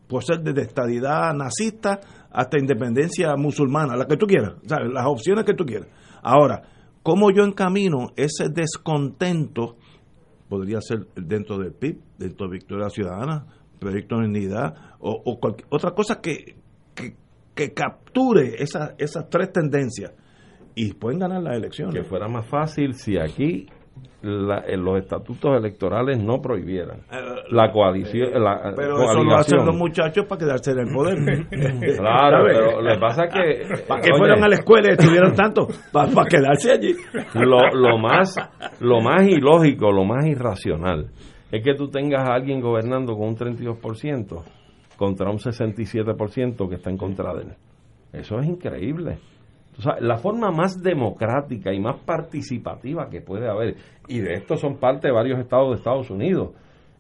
Puede ser desde estadidad nazista hasta independencia musulmana, la que tú quieras, las opciones que tú quieras. Ahora, ¿cómo yo encamino ese descontento? Podría ser dentro del PIB, dentro de Victoria Ciudadana, Proyecto de Unidad, o, cualquier otra cosa que, que, capture esa- esas tres tendencias y pueden ganar las elecciones. que fuera más fácil si aquí la- en los estatutos electorales no prohibieran la coalición. La, Eh, Pero eso lo hacen los muchachos para quedarse en el poder. Claro, pero lo que pasa es que. ¿Para qué oye, fueron a la escuela y estudiaron tanto? Para, quedarse allí. Lo, lo más lo más ilógico, lo más irracional, es que tú tengas a alguien gobernando con un 32% contra un 67% que está en contra de él. Eso es increíble. O sea, la forma más democrática y más participativa que puede haber, y de esto son parte de varios estados de Estados Unidos,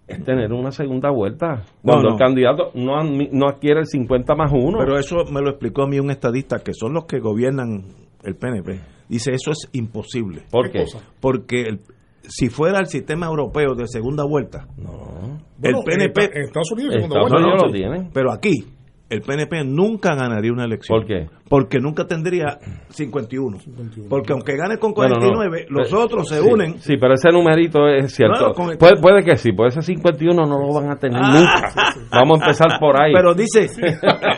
es tener una segunda vuelta. Cuando no. el candidato no, no adquiere el 50 más 1. Pero eso me lo explicó a mí un estadista, que son los que gobiernan el PNP. Dice, eso es imposible. ¿Por qué? Porque el- si fuera el sistema europeo de segunda vuelta, el Bueno, PNP... en Estados Unidos, segunda Estados vuelta. Unidos No, lo sí, tienen. Pero aquí, el PNP nunca ganaría una elección. ¿Por qué? Porque nunca tendría 51. Porque aunque gane con Bueno, no. 49, los otros se sí, unen. Sí, pero ese numerito es cierto. El- puede, puede que sí, puede ser 51 no lo van a tener Ah, nunca. Vamos a empezar por ahí. Pero dice,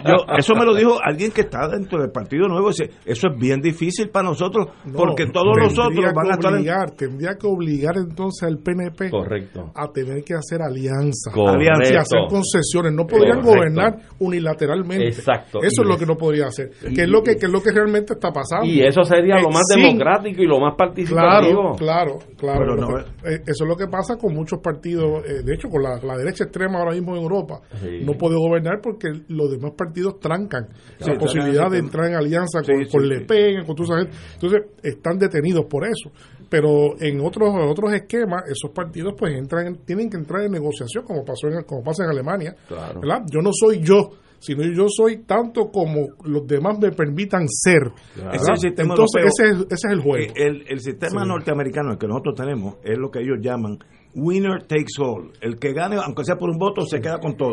yo, eso me lo dijo alguien que está dentro del Partido Nuevo, dice, eso es bien difícil para nosotros, No, porque todos los tendría otros van que a estar en... Tendría que obligar entonces al PNP Correcto. a tener que hacer alianzas y hacer concesiones. No podrían Correcto. gobernar unilateralmente. Exacto. Eso Y es lo que no podría hacer. que es lo que, que es lo que realmente está pasando. Y eso sería lo más sin- democrático y lo más participativo. Claro, claro, claro. Pero Lo no- que- eso es lo que pasa con muchos partidos. eh, de hecho, con la, la derecha extrema ahora mismo en Europa, Sí. no puede gobernar porque los demás partidos trancan la posibilidad de entrar en alianza Sí, con, sí, con sí. Le Pen, con toda esa gente. Entonces, están detenidos por eso. Pero en otros otros esquemas, esos partidos pues entran en- tienen que entrar en negociación, como pasó en, como pasa en Alemania. Claro. ¿verdad? Yo no soy yo, sino yo soy tanto como los demás me permitan ser. Ese es el sistema Entonces, europeo. ese es, ese es el juego. El, el sistema Sí. norteamericano, el que nosotros tenemos, es lo que ellos llaman winner takes all. El que gane, aunque sea por un voto, se queda con todo.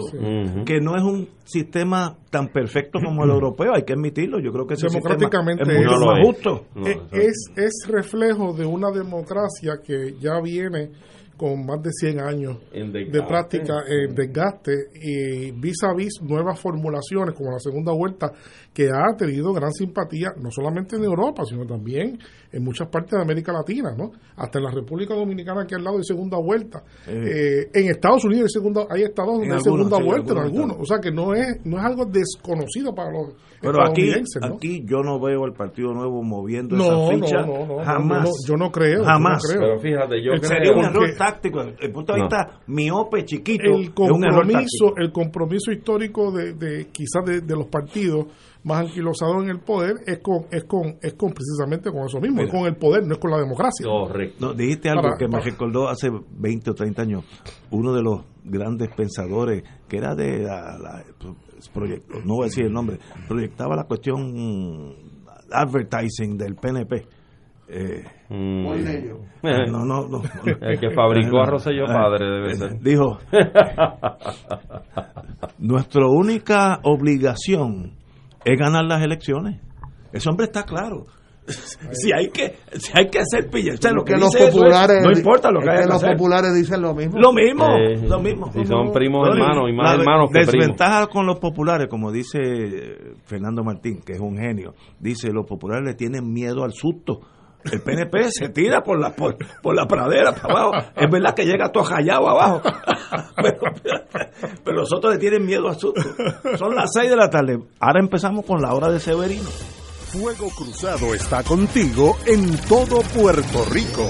Que no es un sistema tan perfecto como el europeo, hay que admitirlo. Yo creo que ese sistema democráticamente es mucho No más es. justo. No, Eh, es, es reflejo de una democracia que ya viene con más de 100 años de práctica en desgaste y vis a vis nuevas formulaciones como la segunda vuelta que ha tenido gran simpatía no solamente en Europa sino también en muchas partes de América Latina no hasta en la República Dominicana que al lado de segunda vuelta Eh, en Estados Unidos hay segunda hay estados donde En hay algunos, segunda sí, vuelta en algunos o sea que no es no es algo desconocido para los Pero aquí, estadounidenses ¿no? aquí yo no veo al Partido Nuevo moviendo No, esa ficha. no, no, no, jamás. yo no- yo no creo, Jamás. creo. Pero fíjate, yo El creo Sería un error táctico. Desde el punto de No. vista miope, chiquito, el es un error compromiso, el compromiso histórico de, de quizás de, de los partidos más anquilosados en el poder es con, es con, es con precisamente con eso mismo, es con el poder, no es con la democracia. Correcto. No, dijiste algo Para- que me para- recordó hace 20 o 30 años. Uno de los grandes pensadores, que era de la, la- proyecto, no voy a decir el nombre, proyectaba la cuestión advertising del PNP. Eh, Mm. no, no, no, no. El que fabricó a Rosselló padre debe ser. Dijo, nuestra única obligación es ganar las elecciones. Ese hombre está claro. Si hay que, si hay que hacer pilla, o sea, lo que, que los dice es, populares no importa lo que es haya que que los hacer. populares dicen lo mismo Lo mismo, Eh, lo mismo. y son primos hermanos, y más la hermanos que primos. Desventaja con los populares, como dice eh, Fernando Martín, que es un genio, dice, los populares le tienen miedo al susto. El PNP se tira por la por, por la pradera para abajo. Es verdad que llega todo rayado abajo. pero, los otros le tienen miedo al susto. Son las 6 de la tarde. Ahora empezamos con la hora de Severino. Fuego Cruzado está contigo en todo Puerto Rico.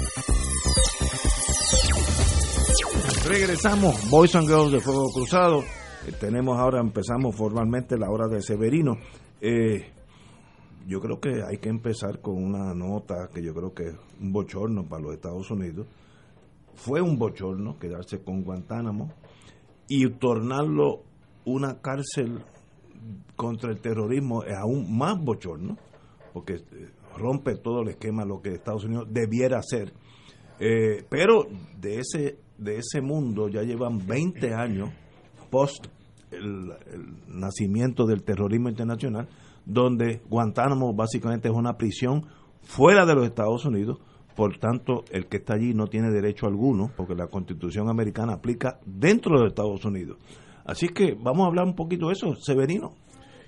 Regresamos, Boys and Girls de Fuego Cruzado. Eh, tenemos ahora, empezamos formalmente la hora de Severino. Eh, yo creo que hay que empezar con una nota que yo creo que es un bochorno para los Estados Unidos. Fue un bochorno quedarse con Guantánamo y tornarlo una cárcel contra el terrorismo es aún más bochorno, porque eh, rompe todo el esquema lo que Estados Unidos debiera hacer. Pero de ese, de ese mundo ya llevan 20 años post el, nacimiento del terrorismo internacional, donde Guantánamo básicamente es una prisión fuera de los Estados Unidos, por tanto el que está allí no tiene derecho alguno, porque la constitución americana aplica dentro de los Estados Unidos. Así que vamos a hablar un poquito de eso, Severino.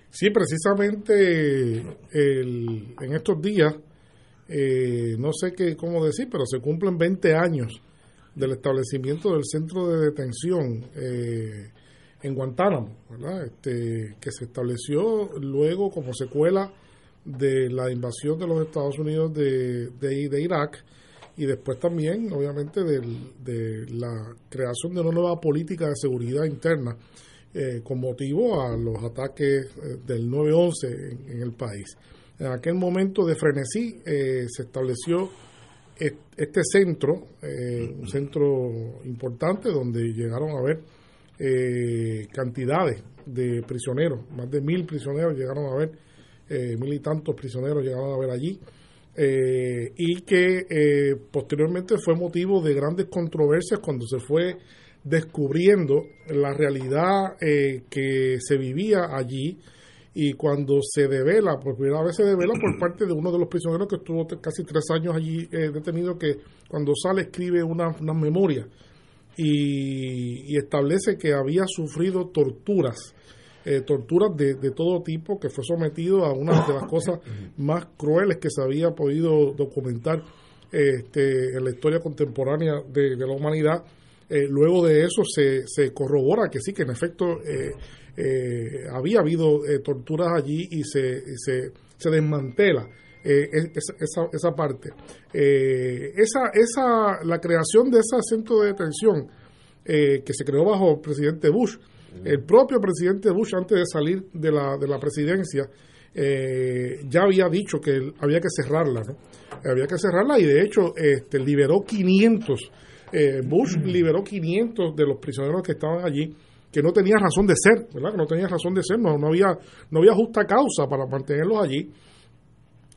Sí, precisamente el- en estos días, eh, no sé qué cómo decir, pero se cumplen 20 años del establecimiento del centro de detención eh, en Guantánamo, ¿verdad? Este, que se estableció luego como secuela de la invasión de los Estados Unidos de, de, Irak y después también, obviamente, de la creación de una nueva política de seguridad interna eh, con motivo a los ataques eh, del 9-11 en, en el país. En aquel momento de frenesí eh, se estableció est- este centro, eh, un centro importante donde llegaron a haber eh, cantidades de prisioneros, más de mil prisioneros llegaron a ver, eh, mil y tantos prisioneros llegaron a ver allí, eh, y que posteriormente fue motivo de grandes controversias cuando se fue descubriendo la realidad que se vivía allí y cuando se devela, por primera vez se devela por parte de uno de los prisioneros que estuvo casi tres años allí eh, detenido, que cuando sale escribe una, una memoria y, y establece que había sufrido torturas, eh, torturas de, de todo tipo, que fue sometido a una de las cosas más crueles que se había podido documentar este, en la historia contemporánea de, de la humanidad. Eh, luego de eso se, se corrobora que sí, que en efecto eh, había habido eh, torturas allí y se, y se, se desmantela eh, es- esa, esa parte. Eh, esa, esa, la creación de ese centro de detención que se creó bajo el presidente Bush, el propio presidente Bush antes de salir de la, de la presidencia, ya había dicho que había que cerrarla, ¿no? Había que cerrarla y de hecho este, liberó 500, eh, Bush liberó 500 de los prisioneros que estaban allí que no tenían razón de ser, ¿verdad? Que no tenían razón de ser, no, no había no había justa causa para mantenerlos allí.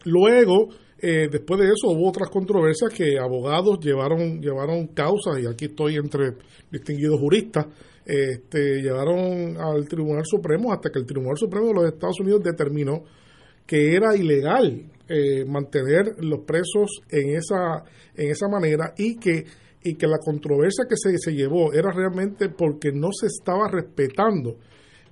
Luego, eh, después de eso, hubo otras controversias que abogados llevaron, llevaron causas, y aquí estoy entre distinguidos juristas, este, llevaron al Tribunal Supremo hasta que el Tribunal Supremo de los Estados Unidos determinó que era ilegal eh, mantener los presos en esa, en esa manera y que, y que la controversia que se, se llevó era realmente porque no se estaba respetando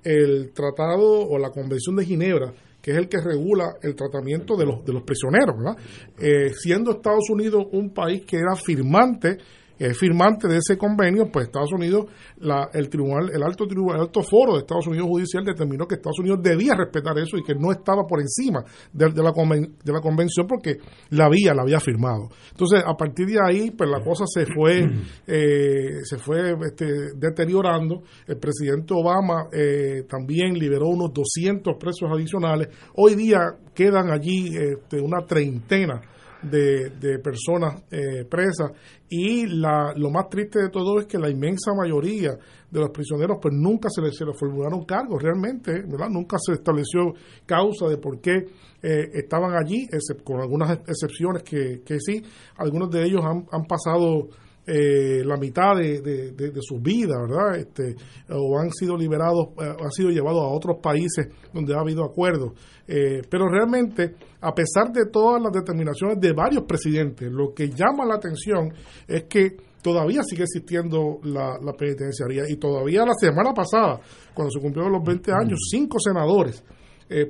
el tratado o la Convención de Ginebra, que es el que regula el tratamiento de los, de los prisioneros, ¿verdad? Eh, siendo Estados Unidos un país que era firmante, eh, firmante de ese convenio, pues Estados Unidos, la, el tribunal, el alto tribunal, el alto foro de Estados Unidos judicial determinó que Estados Unidos debía respetar eso y que no estaba por encima de, de la, conven- de la convención porque la había, la había firmado. Entonces, a partir de ahí, pues la cosa se fue, eh, se fue este, deteriorando. El presidente Obama eh, también liberó unos 200 presos adicionales. Hoy día quedan allí este, una treintena de, de personas eh, presas y la, lo más triste de todo es que la inmensa mayoría de los prisioneros pues nunca se les, se les formularon cargos realmente, ¿verdad? Nunca se estableció causa de por qué eh, estaban allí, con algunas excepciones que, que sí, algunos de ellos han, han pasado eh, la mitad de, de, de, sus vidas, ¿verdad? Este, o han sido liberados, eh, han sido llevados a otros países donde ha habido acuerdos. Eh, pero realmente, a pesar de todas las determinaciones de varios presidentes, lo que llama la atención es que todavía sigue existiendo la, la penitenciaría y todavía la semana pasada, cuando se cumplieron los 20 años, cinco senadores,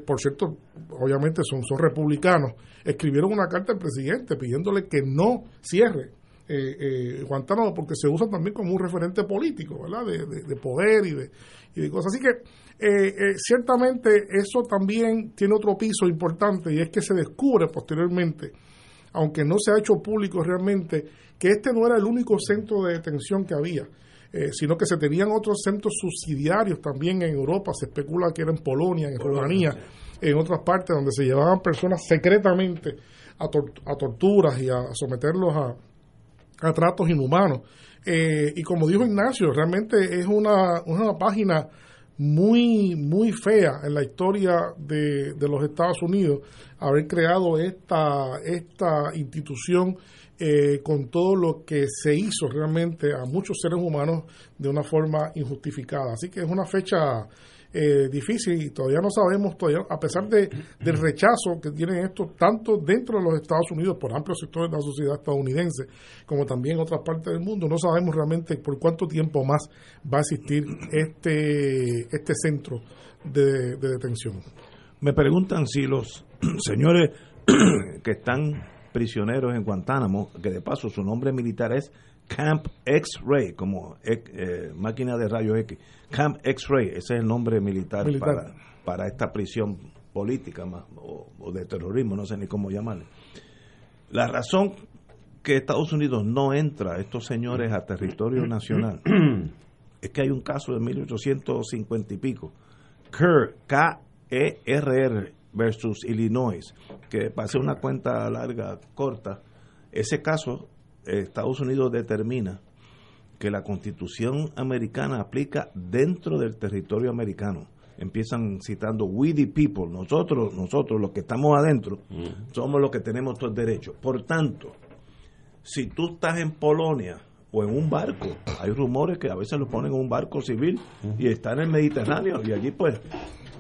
por cierto, obviamente son, son republicanos, escribieron una carta al presidente pidiéndole que no cierre eh, eh, Guantánamo porque se usa también como un referente político, ¿verdad? De, poder y de, y de, cosas. Así que eh, eh, ciertamente eso también tiene otro piso importante y es que se descubre posteriormente, aunque no se ha hecho público realmente, que este no era el único centro de detención que había. sino que se tenían otros centros subsidiarios también en Europa, se especula que era en Polonia, en Rumanía, en otras partes donde se llevaban personas secretamente a, a torturas y a someterlos a, a tratos inhumanos. Eh, y como dijo Ignacio, realmente es una, una página muy, muy fea en la historia de, de, los Estados Unidos haber creado esta, esta institución eh, con todo lo que se hizo realmente a muchos seres humanos de una forma injustificada. Así que es una fecha eh, difícil y todavía no sabemos, todavía, a pesar de, del rechazo que tienen esto tanto dentro de los Estados Unidos por amplios sectores de la sociedad estadounidense como también en otras partes del mundo, no sabemos realmente por cuánto tiempo más va a existir este, este centro de detención. Me preguntan si los señores que están prisioneros en Guantánamo, que de paso su nombre militar es Camp X-Ray, como eh, máquina de rayos X. Camp X-Ray, ese es el nombre militar, Para, para, esta prisión política más, o, de terrorismo, no sé ni cómo llamarle. La razón que Estados Unidos no entra a estos señores a territorio nacional es que hay un caso de 1850 y pico, Kerr, K-E-R-R versus Illinois, que pase una cuenta larga, corta, ese caso Estados Unidos determina que la constitución americana aplica dentro del territorio americano. Empiezan citando we the people, nosotros, nosotros los que estamos adentro, somos los que tenemos todos derechos. Por tanto, si tú estás en Polonia o en un barco, hay rumores que a veces lo ponen en un barco civil y está en el Mediterráneo y allí pues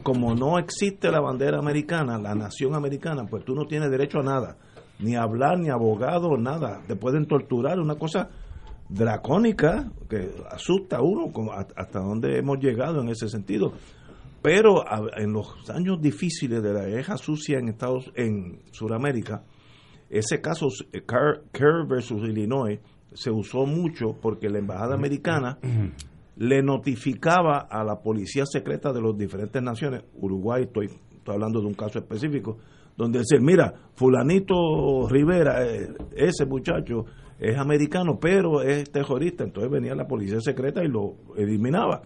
como no existe la bandera americana, la nación americana, pues tú no tienes derecho a nada ni hablar, ni abogado, nada. Te pueden torturar, una cosa dracónica que asusta a uno hasta dónde hemos llegado en ese sentido. Pero en los años difíciles de la guerra sucia en Estados en Sudamérica, ese caso eh, Kerr versus Illinois se usó mucho porque la embajada americana le notificaba a la policía secreta de las diferentes naciones, Uruguay, estoy, estoy hablando de un caso específico, donde decir, mira, fulanito Rivera, eh, ese muchacho es americano, pero es terrorista, entonces venía la policía secreta y lo eliminaba.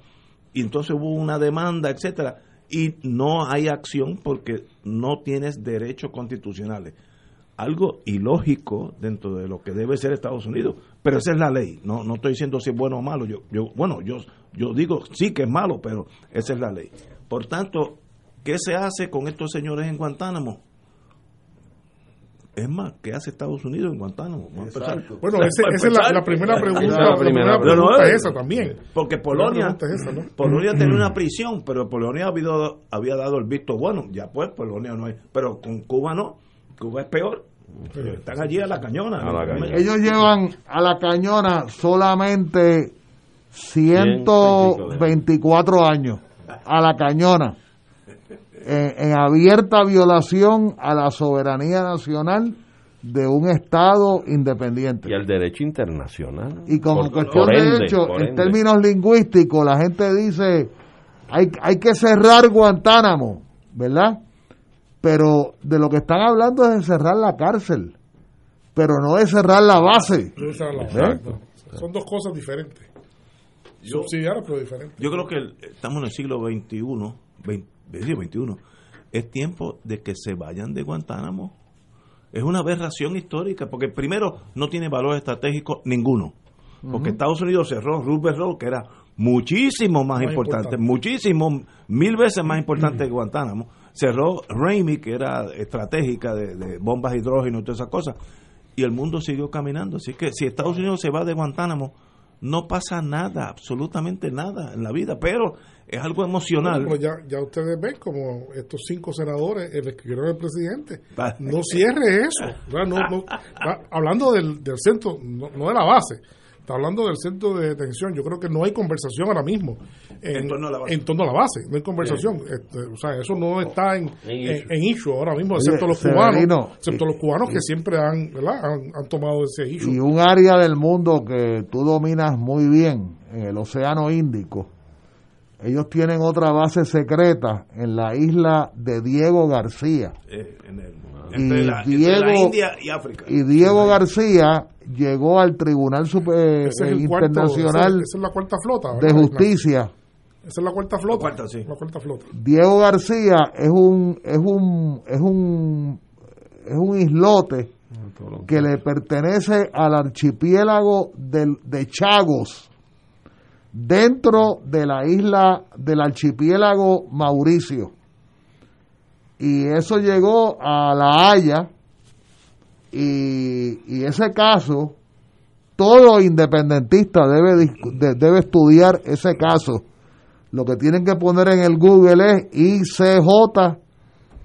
Y entonces hubo una demanda, etcétera, y no hay acción porque no tienes derechos constitucionales. Algo ilógico dentro de lo que debe ser Estados Unidos, pero esa es la ley. No, no estoy diciendo si es bueno o malo. Yo, yo, bueno, yo, yo digo sí que es malo, pero esa es la ley. Por tanto, ¿qué se hace con estos señores en Guantánamo? Es más, ¿qué hace Estados Unidos en Guantánamo? Bueno, esa, es la, primera pregunta. La primera pregunta es esa también. Porque Polonia, Polonia tenía una prisión, pero Polonia había, había dado el visto bueno. Ya pues, Polonia no hay. Pero con Cuba no. Cuba es peor. Están allí a la cañona. Ellos llevan a la cañona solamente 124 años. A la cañona en, abierta violación a la soberanía nacional de un Estado independiente. Y al derecho internacional. Y como cuestión de hecho, en términos lingüísticos, la gente dice, hay, hay que cerrar Guantánamo, ¿verdad? Pero de lo que están hablando es de cerrar la cárcel, pero no de cerrar la base. Son dos cosas diferentes. Subsidiarias, pero diferentes. Yo creo que estamos en el siglo XXI, 21, es tiempo de que se vayan de Guantánamo. Es una aberración histórica, porque primero no tiene valor estratégico ninguno. Porque Estados Unidos cerró Roosevelt Road, que era muchísimo más, importante, muchísimo, mil veces más importante que Guantánamo. Cerró Ramey, que era estratégica de, bombas hidrógeno y todas esas cosas. y el mundo siguió caminando. Así que si Estados Unidos se va de Guantánamo, no pasa nada, absolutamente nada en la vida, pero es algo emocional. Bueno, ya, ya ustedes ven como estos cinco senadores el escribieron al presidente. No cierre eso. hablando del, del centro, no, no de la base, está hablando del centro de detención. Yo creo que no hay conversación ahora mismo en, En torno a la base. en torno a la base. No hay conversación. Este, o sea, eso no está en, en, en issue ahora mismo, Oye, excepto los Severino, cubanos, excepto los cubanos que siempre han, ¿verdad? han, han tomado ese issue. Y un área del mundo que tú dominas muy bien, en el Océano Índico, ellos tienen otra base secreta en la isla de Diego García. Eh, en el- Y entre, la, entre Diego, la India y África. y Diego García llegó al Tribunal Super- es eh, cuarto- Internacional esa- esa es la cuarta flota. de. Justicia. Esa es la cuarta flota. La cuarta, sí. La cuarta flota. Diego García es un es un es un es un islote que le pertenece al archipiélago del, de Chagos dentro de la isla del archipiélago Mauricio y eso llegó a La Haya y, ese caso todo independentista debe debe estudiar ese caso lo que tienen que poner en el Google es ICJ,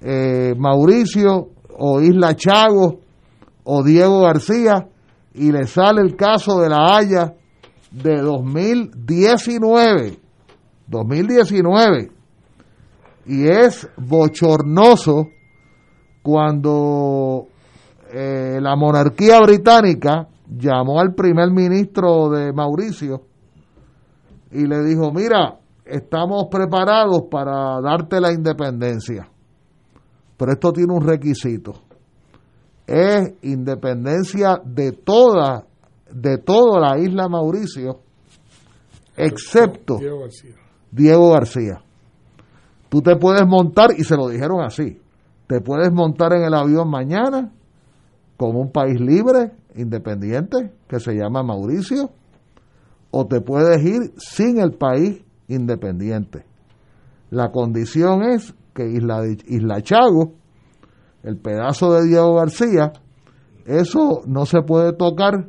eh, Mauricio o Isla Chagos o Diego García y le sale el caso de la Haya de 2019. 2019. Y es bochornoso cuando eh, la monarquía británica llamó al primer ministro de Mauricio y le dijo, mira, estamos preparados para darte la independencia, pero esto tiene un requisito, es independencia de toda, de toda la isla Mauricio, excepto Diego García. Diego García. Tú te puedes montar, y se lo dijeron así, te puedes montar en el avión mañana como un país libre, independiente, que se llama Mauricio, o te puedes ir sin el país independiente. La condición es que Isla, Isla Chago, el pedazo de Diego García, eso no se puede tocar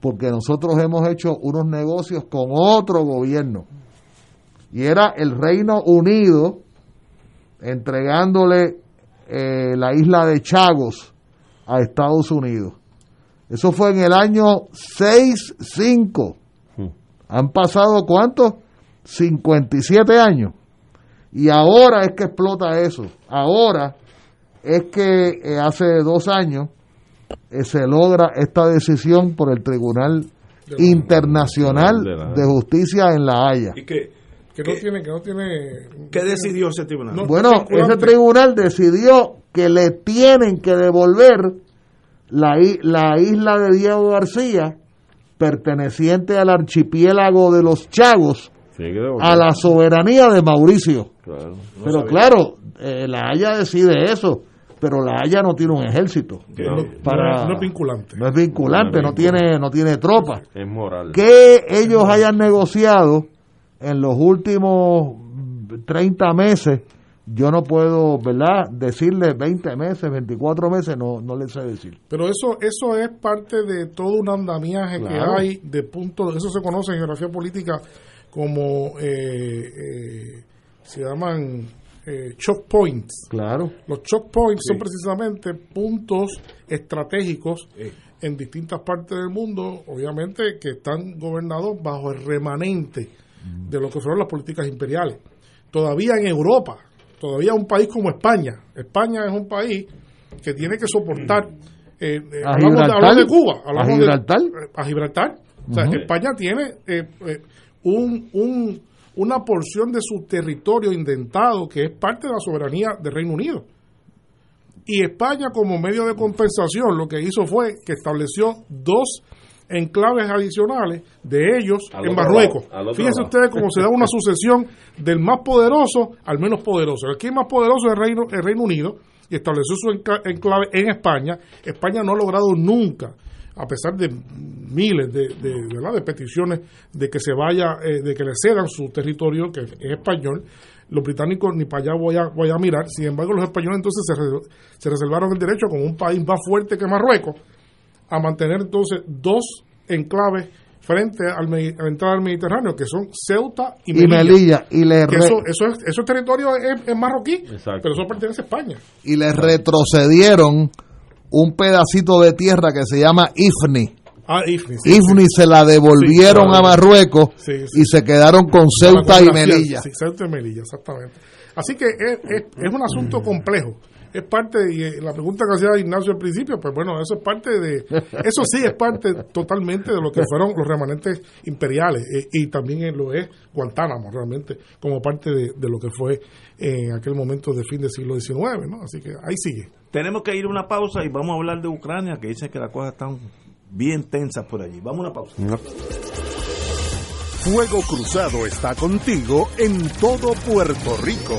porque nosotros hemos hecho unos negocios con otro gobierno. Y era el Reino Unido entregándole eh, la isla de Chagos a Estados Unidos. Eso fue en el año 6-5. Han pasado cuántos? 57 años. Y ahora es que explota eso. Ahora es que eh, hace dos años eh, se logra esta decisión por el Tribunal Internacional de Justicia en La Haya. ¿Y qué, Que no tiene, que no tiene. qué decidió ese tribunal? No, Bueno, ese tribunal decidió que le tienen que devolver la, la isla de Diego García, perteneciente al archipiélago de los Chagos, a la soberanía de Mauricio. Claro. Pero claro, eh, la Haya decide eso, pero la Haya no tiene un ejército. No, para, no es vinculante. no es vinculante, No no es tiene, no tiene tropa. Es moral. Que ellos hayan negociado en los últimos 30 meses, yo no puedo, ¿verdad? Decirles 20 meses, 24 meses, no, no les sé decir. Pero eso eso es parte de todo un andamiaje Claro. que hay de puntos, eso se conoce en geografía política como, eh, eh, se llaman eh, choke points. Claro. Los choke points Sí. son precisamente puntos estratégicos en distintas partes del mundo, obviamente que están gobernados bajo el remanente de lo que fueron las políticas imperiales. Todavía en Europa, todavía un país como España, España es un país que tiene que soportar, eh, eh, ¿A hablamos, de, Gibraltar? hablamos de Cuba, ¿A hablamos de- Gibraltar? eh, a Gibraltar. O sea. España tiene eh, eh, un, un- una porción de su territorio indentado que es parte de la soberanía del Reino Unido. Y España, como medio de compensación, lo que hizo fue que estableció dos enclaves adicionales de ellos en Marruecos. Fíjense ustedes cómo se da una sucesión del más poderoso al menos poderoso. El que es más poderoso es el Reino, el Reino Unido y estableció su enclave en España. España no ha logrado nunca, a pesar de miles de, de, ¿verdad? de peticiones de que se vaya, eh, de que le cedan su territorio, que es español, los británicos ni para allá voy a, voy a mirar. Sin embargo, los españoles entonces se, se reservaron el derecho, como un país más fuerte que Marruecos, a mantener entonces dos enclaves frente al, a la entrada del Mediterráneo, que son Ceuta y Y Melilla. Melilla, y le Que re- eso, eso, es, eso es territorio es, es marroquí, pero eso pertenece a España. y le retrocedieron un pedacito de tierra que se llama Ifni. Ah, Ifni. sí, Ifni sí. se la devolvieron Sí, a Marruecos Sí, sí. y se quedaron con Ceuta y Melilla. Sí, Ceuta y Melilla, exactamente. Así que es, es, es un asunto complejo. Es parte, y eh, la pregunta que hacía Ignacio al principio, pues bueno, eso es parte de, eso sí es parte totalmente de lo que fueron los remanentes imperiales, eh, y también eh, lo es Guantánamo, realmente, como parte de, de lo que fue en aquel momento de fin del siglo XIX, ¿no? Así que ahí sigue. Tenemos que ir a una pausa y vamos a hablar de Ucrania, que dicen que las cosas están bien tensas por allí. Vamos a una pausa. Fuego Cruzado está contigo en todo Puerto Rico.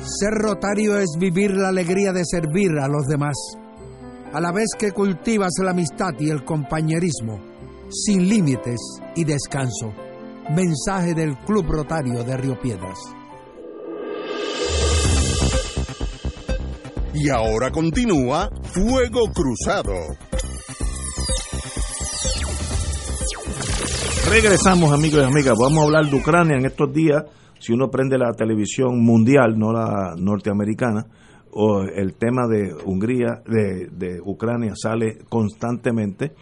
Ser rotario es vivir la alegría de servir a los demás, a la vez que cultivas la amistad y el compañerismo, sin límites y descanso. Mensaje del Club Rotario de Río Piedras. Y ahora continúa Fuego Cruzado. Regresamos, amigos y amigas. Vamos a hablar de Ucrania en estos días. Si uno prende la televisión mundial, no la norteamericana, o el tema de Hungría, de, de Ucrania sale constantemente.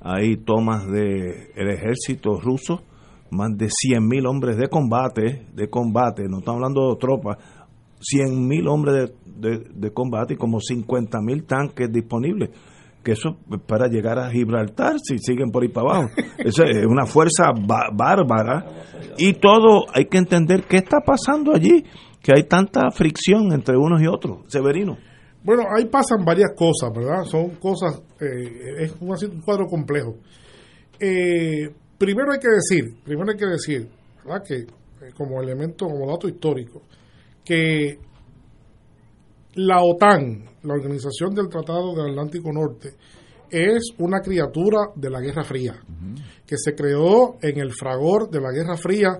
Hay tomas del el ejército ruso, más de 100.000 hombres de combate, de combate, no estamos hablando de tropas, 100.000 hombres de, de, de combate y como 50.000 tanques disponibles que eso para llegar a Gibraltar si siguen por ahí para abajo. Es una fuerza ba- bárbara y todo hay que entender qué está pasando allí, que hay tanta fricción entre unos y otros. Severino. Bueno, ahí pasan varias cosas, ¿verdad? Son cosas, eh, es un, así- un cuadro complejo. Eh, primero hay que decir, primero hay que decir, ¿verdad? Que eh, como elemento, como dato histórico, que la OTAN, la Organización del Tratado del Atlántico Norte, es una criatura de la Guerra Fría, que se creó en el fragor de la Guerra Fría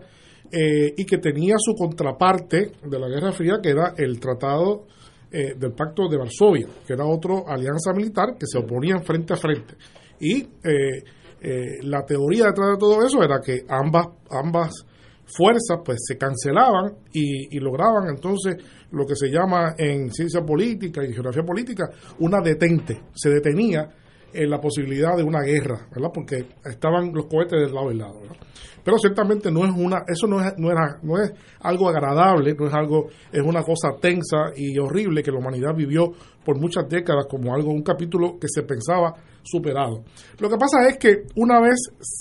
eh, y que tenía su contraparte de la Guerra Fría, que era el Tratado eh, del Pacto de Varsovia, que era otra alianza militar que se oponían frente a frente. Y eh, eh, la teoría detrás de todo eso era que ambas, ambas fuerzas pues se cancelaban y, y lograban entonces lo que se llama en ciencia política y geografía política una detente, se detenía en la posibilidad de una guerra, ¿verdad? Porque estaban los cohetes del lado y lado, ¿verdad? Pero ciertamente no es una, eso no es, no era, no es algo agradable, no es algo, es una cosa tensa y horrible que la humanidad vivió por muchas décadas como algo, un capítulo que se pensaba superado. Lo que pasa es que una vez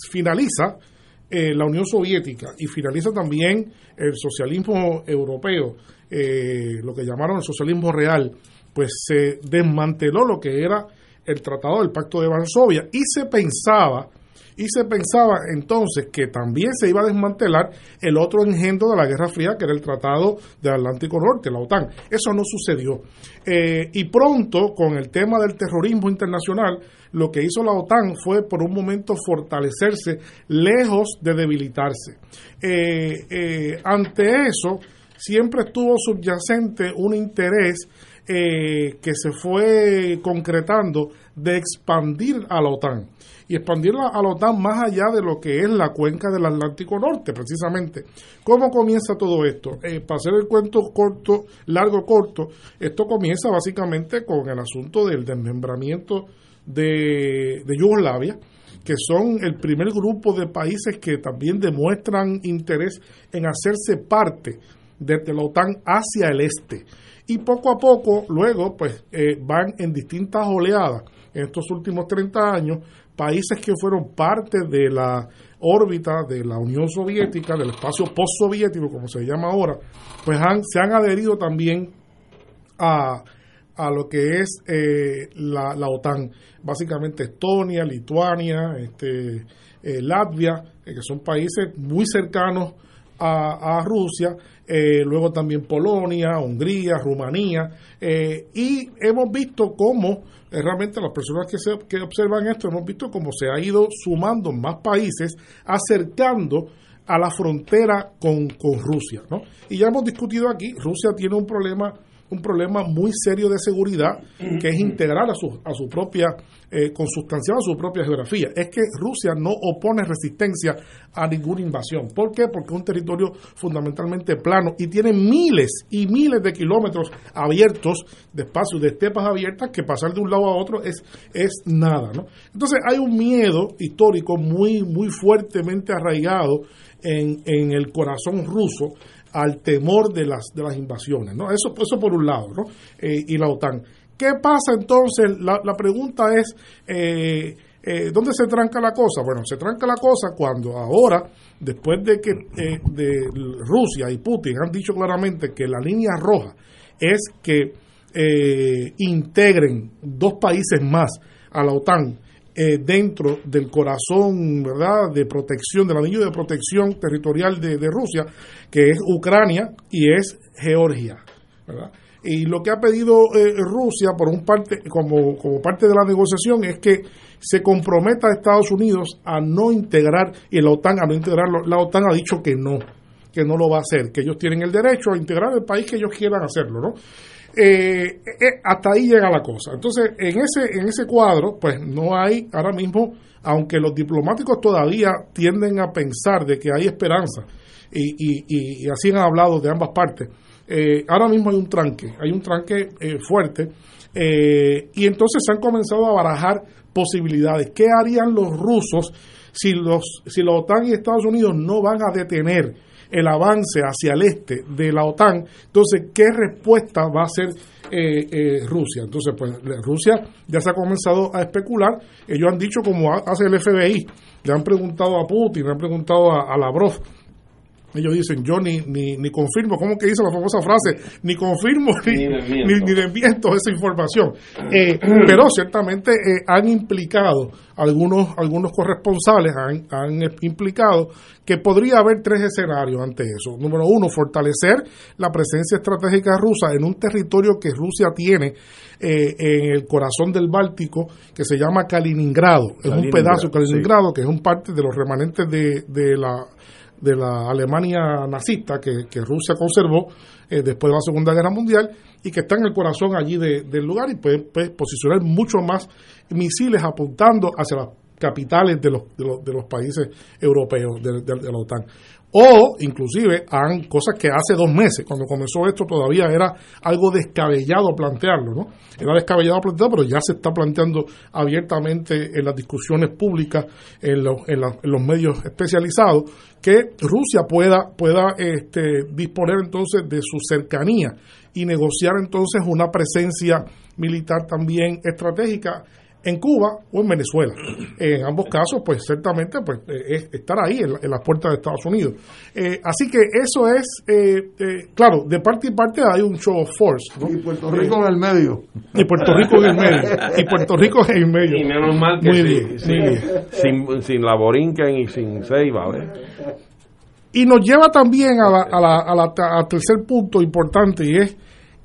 finaliza eh, la Unión Soviética y finaliza también el socialismo europeo, eh, lo que llamaron el socialismo real, pues se desmanteló lo que era el Tratado del Pacto de Varsovia y se pensaba y se pensaba entonces que también se iba a desmantelar el otro engendro de la Guerra Fría, que era el Tratado del Atlántico Norte, la OTAN. Eso no sucedió. Eh, y pronto, con el tema del terrorismo internacional, lo que hizo la OTAN fue por un momento fortalecerse, lejos de debilitarse. Eh, eh, ante eso, siempre estuvo subyacente un interés que se fue concretando de expandir a la OTAN y expandirla a la OTAN más allá de lo que es la cuenca del Atlántico Norte, precisamente. ¿Cómo comienza todo esto? Eh, para hacer el cuento corto, largo, corto, esto comienza básicamente con el asunto del desmembramiento de, de Yugoslavia, que son el primer grupo de países que también demuestran interés en hacerse parte de, la OTAN hacia el este. Y poco a poco, luego, pues eh, van en distintas oleadas en estos últimos 30 años países que fueron parte de la órbita de la Unión Soviética, del espacio postsoviético, como se llama ahora, pues se han adherido también a, a lo que es eh, la, la, OTAN. Básicamente Estonia, Lituania, este, eh, Latvia, que son países muy cercanos a, a Rusia, luego también Polonia, Hungría, Rumanía, y hemos visto cómo realmente las personas que, se, que observan esto hemos visto cómo se ha ido sumando más países, acercando a la frontera con, con Rusia. ¿no? Y ya hemos discutido aquí, Rusia tiene un problema un problema muy serio de seguridad que es integrar a su, a su propia, eh, consustancial a su propia geografía. Es que Rusia no opone resistencia a ninguna invasión. ¿Por qué? Porque es un territorio fundamentalmente plano y tiene miles y miles de kilómetros abiertos de espacios, de estepas abiertas, que pasar de un lado a otro es, es nada. ¿no? Entonces hay un miedo histórico muy, muy fuertemente arraigado en, en el corazón ruso al temor de las, de las invasiones. ¿no? Eso, eso por un lado, ¿no? Eh, y la OTAN. ¿Qué pasa entonces? La, la pregunta es, eh, eh, ¿dónde se tranca la cosa? Bueno, se tranca la cosa cuando ahora, después de que de Rusia y Putin han dicho claramente que la línea roja es que integren dos países más a la OTAN eh, dentro del corazón ¿verdad? de protección, del anillo de protección territorial de, Rusia, que es Ucrania y es Georgia. Y lo que ha pedido eh, Rusia por un parte, como, como parte de la negociación es que se comprometa a Estados Unidos a no integrar, y la OTAN a no integrarlo. La OTAN ha dicho que no, que no lo va a hacer, que ellos tienen el derecho a integrar el país que ellos quieran hacerlo, ¿no? Eh, eh, hasta ahí llega la cosa. Entonces, en ese, en ese cuadro, pues no hay ahora mismo, aunque los diplomáticos todavía tienden a pensar de que hay esperanza, y, así han hablado de ambas partes, eh, ahora mismo hay un tranque, hay un tranque fuerte, y entonces se han comenzado a barajar posibilidades. ¿Qué harían los rusos si, los, si la OTAN y Estados Unidos no van a detener? El avance hacia el este de la OTAN, entonces, ¿qué respuesta va a hacer eh, eh, Rusia? Entonces, pues Rusia ya se ha comenzado a especular, ellos han dicho como hace el FBI, le han preguntado a Putin, le han preguntado a, a Lavrov, ellos dicen, yo ni, ni, ni confirmo, ¿cómo que dice la famosa frase? Ni confirmo ni, ni, ni esa información. Eh, pero ciertamente eh, han implicado, algunos, algunos corresponsales han, han implicado que podría haber tres escenarios ante eso. Número uno, fortalecer la presencia estratégica rusa en un territorio que Rusia tiene eh, en el corazón del Báltico, que se llama Kaliningrado. Es un pedazo de Kaliningrado, que es un parte de los remanentes de, de la de la Alemania nazista que, Rusia conservó eh, después de la Segunda Guerra Mundial y que está en el corazón allí del lugar y puede, posicionar mucho más misiles apuntando hacia las capitales de los, de los, de los países europeos de, de, la OTAN. O inclusive han cosas que hace dos meses, cuando comenzó esto, todavía era algo descabellado plantearlo, ¿no? Era descabellado plantearlo, pero ya se está planteando abiertamente en las discusiones públicas, en los, en, los medios especializados, que Rusia pueda, pueda este, disponer entonces de su cercanía y negociar entonces una presencia militar también estratégica en Cuba o en Venezuela. En ambos casos, pues ciertamente pues, eh, es estar ahí en, las puertas de Estados Unidos. Eh, así que eso es, eh, claro, de parte y parte hay un show of force. Y Puerto Rico en el medio. Y Puerto Rico en el medio. Y Puerto Rico en el medio. Y menos mal que muy Sin, sin la Borinquen y sin Ceiba. Y nos lleva también a la, a la, a la, al tercer punto importante y es,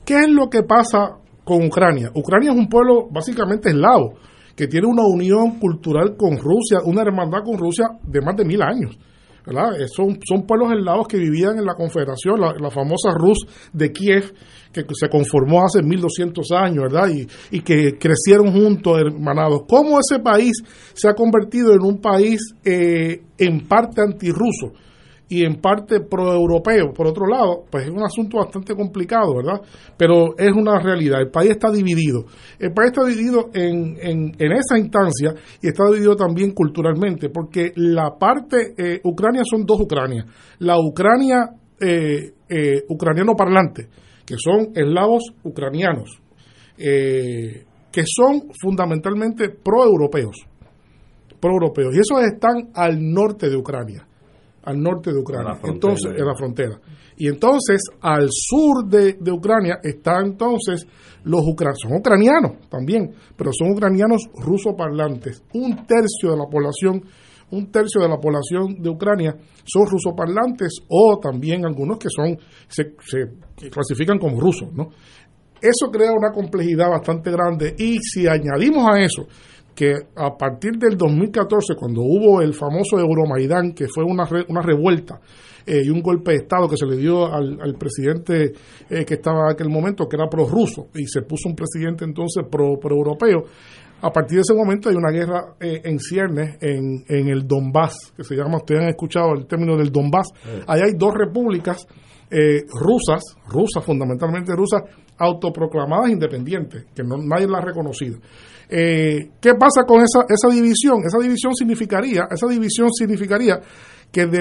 ¿qué es lo que pasa con Ucrania? Ucrania es un pueblo básicamente eslavo que tiene una unión cultural con Rusia, una hermandad con Rusia de más de mil años. ¿verdad? Eh, son, son pueblos helados que vivían en la Confederación, la, famosa Rus de Kiev, que se conformó hace 1200 años, ¿verdad? Y, y, que crecieron juntos, hermanados. ¿Cómo ese país se ha convertido en un país eh, en parte antirruso? Y en parte pro-europeo. Por otro lado, pues es un asunto bastante complicado, ¿verdad? Pero es una realidad. El país está dividido. El país está dividido en, en, esa instancia y está dividido también culturalmente, porque la parte eh, Ucrania son dos Ucranias. La Ucrania eh, eh, ucraniano parlante, que son eslavos ucranianos, eh, que son fundamentalmente pro-europeos. Pro-europeos. Y esos están al norte de Ucrania al norte de Ucrania, entonces en la frontera. Y entonces al sur de, Ucrania están entonces los ucranianos, son ucranianos también, pero son ucranianos rusoparlantes. Un tercio de la población, un tercio de la población de Ucrania son rusoparlantes o también algunos que son se, se clasifican como rusos, ¿no? Eso crea una complejidad bastante grande y si añadimos a eso que a partir del 2014, cuando hubo el famoso Euromaidán, que fue una, una revuelta eh, y un golpe de Estado que se le dio al, presidente eh, que estaba en aquel momento, que era prorruso, y se puso un presidente entonces pro-europeo, a partir de ese momento hay una guerra eh, en ciernes en, en el Donbass, que se llama, ustedes han escuchado el término del Donbass. Ahí hay dos repúblicas rusas, rusas fundamentalmente rusas, autoproclamadas independientes, que no, nadie las ha reconocido. Eh, ¿Qué pasa con esa, esa división? Esa división significaría, esa división significaría que de,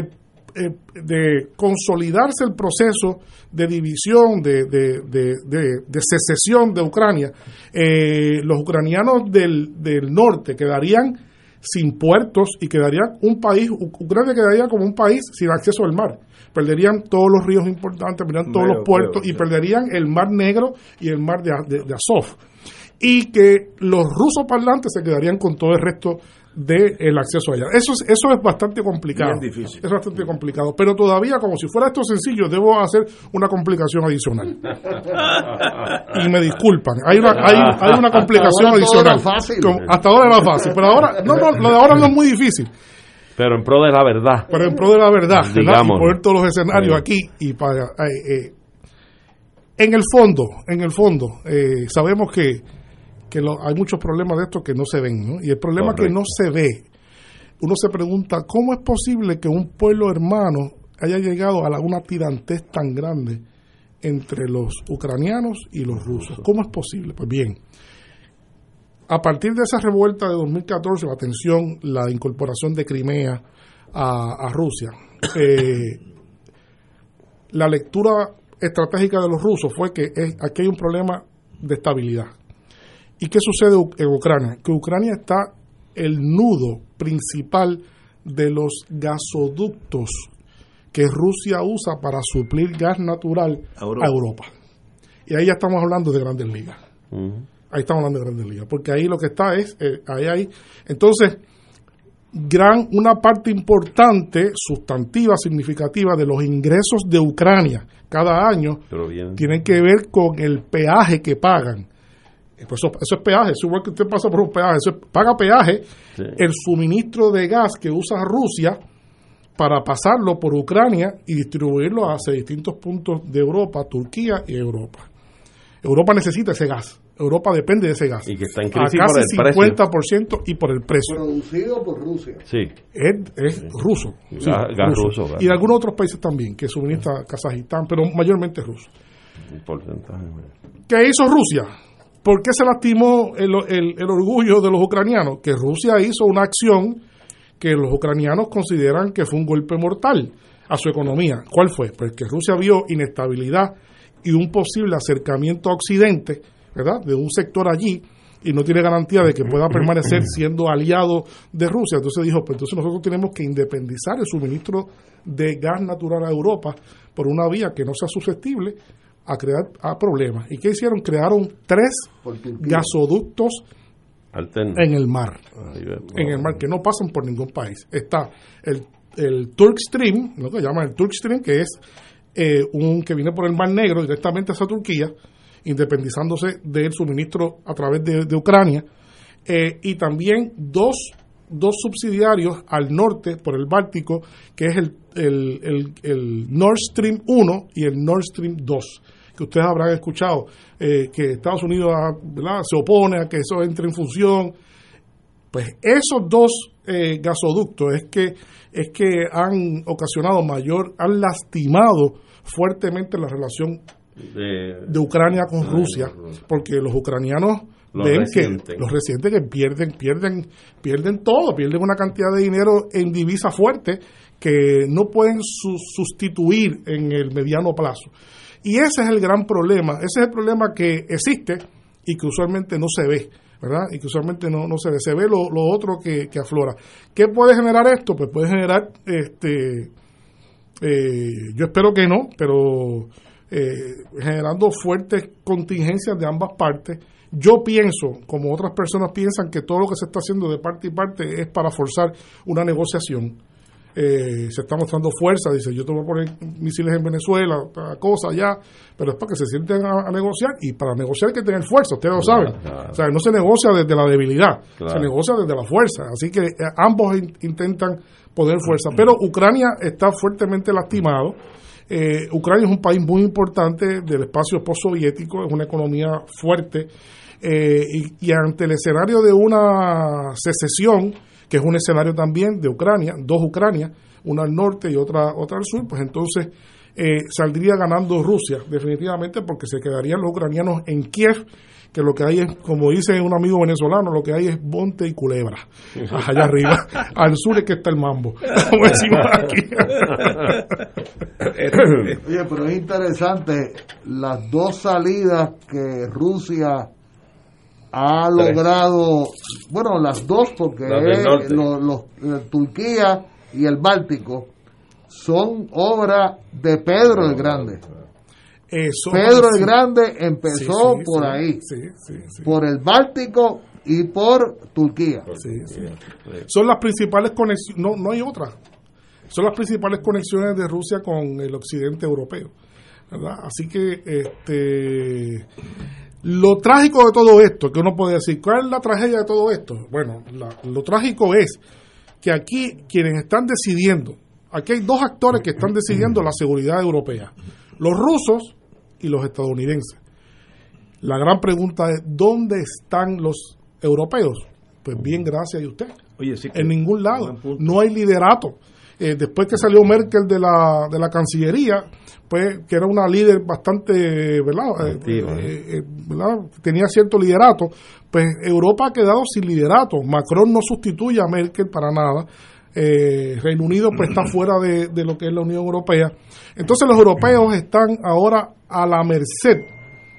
eh, de consolidarse el proceso de división, de, de, de, secesión de Ucrania, eh, los ucranianos del, del norte quedarían sin puertos y quedarían un país, Ucrania quedaría como un país sin acceso al mar. Perderían todos los ríos importantes, perderían todos los puertos y perderían el mar Negro y el mar de, de Azov y que los rusos parlantes se quedarían con todo el resto del acceso allá. Eso es, eso es bastante complicado. difícil. Es bastante complicado. Pero todavía, como si fuera esto sencillo, debo hacer una complicación adicional. y me disculpan. Hay una, hay, hay una complicación adicional. hasta ahora era fácil. Pero ahora, no, no, lo de ahora no es muy difícil. Pero en pro de la verdad. Pero en pro de la verdad. Digamos. Y poner todos los escenarios aquí y para. Eh, eh, en el fondo, en el fondo, eh, sabemos que hay muchos problemas de estos que no se ven. Y el problema que no se ve, uno se pregunta, ¿cómo es posible que un pueblo hermano haya llegado a una tirantez tan grande entre los ucranianos y los rusos? ¿Cómo es posible? Pues bien, a partir de esa revuelta de 2014, la tensión, la incorporación de Crimea a, Rusia, eh, la lectura estratégica de los rusos fue que aquí hay un problema de estabilidad. ¿Y qué sucede en Ucrania? Que Ucrania está el nudo principal de los gasoductos que Rusia usa para suplir gas natural a Europa. Y ahí ya estamos hablando de grandes ligas. Ahí estamos hablando de grandes ligas. Porque ahí lo que está es, eh, ahí hay. Entonces, gran, una parte importante, sustantiva, significativa de los ingresos de Ucrania cada año tienen que ver con el peaje que pagan pues eso, es peaje, es igual que usted pasa por un peaje, eso paga peaje el suministro de gas que usa Rusia para pasarlo por Ucrania y distribuirlo hacia distintos puntos de Europa, Turquía y Europa. Europa necesita ese gas. Europa depende de ese gas. Y que está en crisis por el 50% y por el precio. Producido por Rusia. Sí. Es, ruso. gas, ruso. Y de algunos otros países también, que suministra Kazajistán, pero mayormente ruso. ¿Qué hizo Rusia? ¿Por qué se lastimó el, orgullo de los ucranianos? Que Rusia hizo una acción que los ucranianos consideran que fue un golpe mortal a su economía. ¿Cuál fue? Pues que Rusia vio inestabilidad y un posible acercamiento a Occidente, ¿verdad? De un sector allí y no tiene garantía de que pueda permanecer siendo aliado de Rusia. Entonces dijo, pues entonces nosotros tenemos que independizar el suministro de gas natural a Europa por una vía que no sea susceptible a crear a problemas. ¿Y qué hicieron? Crearon tres gasoductos en el mar. En el mar, que no pasan por ningún país. Está el, el Turk Stream, lo que llaman el Turk Stream, que es eh, un que viene por el Mar Negro directamente hacia Turquía, independizándose del suministro a través de, Ucrania, eh, y también dos, dos subsidiarios al norte por el Báltico, que es el, el, el, Nord Stream 1 y el Nord Stream 2 que ustedes habrán escuchado, eh, que Estados Unidos se opone a que eso entre en función. Pues esos dos gasoductos es que, es que han ocasionado mayor, han lastimado fuertemente la relación de, Ucrania con Rusia, porque los ucranianos ven que los residentes que pierden, pierden, pierden todo, pierden una cantidad de dinero en divisa fuerte que no pueden sustituir en el mediano plazo. Y ese es el gran problema, ese es el problema que existe y que usualmente no se ve. ¿verdad? Y que usualmente no, no se ve, se ve lo, otro que, que aflora. ¿Qué puede generar esto? Pues puede generar este eh, yo espero que no, pero eh, generando fuertes contingencias de ambas partes. Yo pienso, como otras personas piensan, que todo lo que se está haciendo de parte y parte es para forzar una negociación. Eh, se está mostrando fuerza, dice, yo te voy a poner misiles en Venezuela, cosa ya, pero es para que se sienten a, negociar y para negociar hay que tener fuerza, ustedes lo saben. O sea, no se negocia desde la debilidad, se negocia desde la fuerza. Así que ambos intentan poner fuerza. Pero Ucrania está fuertemente lastimado. Eh, Ucrania es un país muy importante del espacio postsoviético, es una economía fuerte. Eh, y, ante el escenario de una secesión, que es un escenario también de Ucrania, dos Ucranias, una al norte y otra, otra al sur, pues entonces eh, saldría ganando Rusia, definitivamente, porque se quedarían los ucranianos en Kiev que lo que hay es, como dice un amigo venezolano, lo que hay es monte y culebra. Allá arriba. Al sur es que está el mambo. Como decimos aquí. Oye, pero es interesante las dos salidas que Rusia ha logrado, bueno, las dos, porque es los, Turquía y el Báltico son obra de Pedro el Grande. Pedro el Grande empezó por ahí, por el Báltico y por Turquía. Son las principales conexiones, no, no hay otra. Son las principales conexiones de Rusia con el occidente europeo. Así que este lo trágico de todo esto, que uno puede decir, ¿cuál es la tragedia de todo esto? Bueno, lo trágico es que aquí quienes están decidiendo, aquí hay dos actores que están decidiendo la seguridad europea. Los rusos y los estadounidenses. La gran pregunta es, ¿dónde están los europeos? Pues bien, gracias a usted. Oye, en ningún lado. No hay liderato. Eh, después que salió Merkel de la, de la Cancillería, pues que era una líder bastante, ¿verdad? Eh, eh, Tenía cierto liderato, pues Europa ha quedado sin liderato. Macron no sustituye a Merkel para nada. Reino Unido pues está fuera de, de, lo que es la Unión Europea. Entonces los europeos están ahora a la merced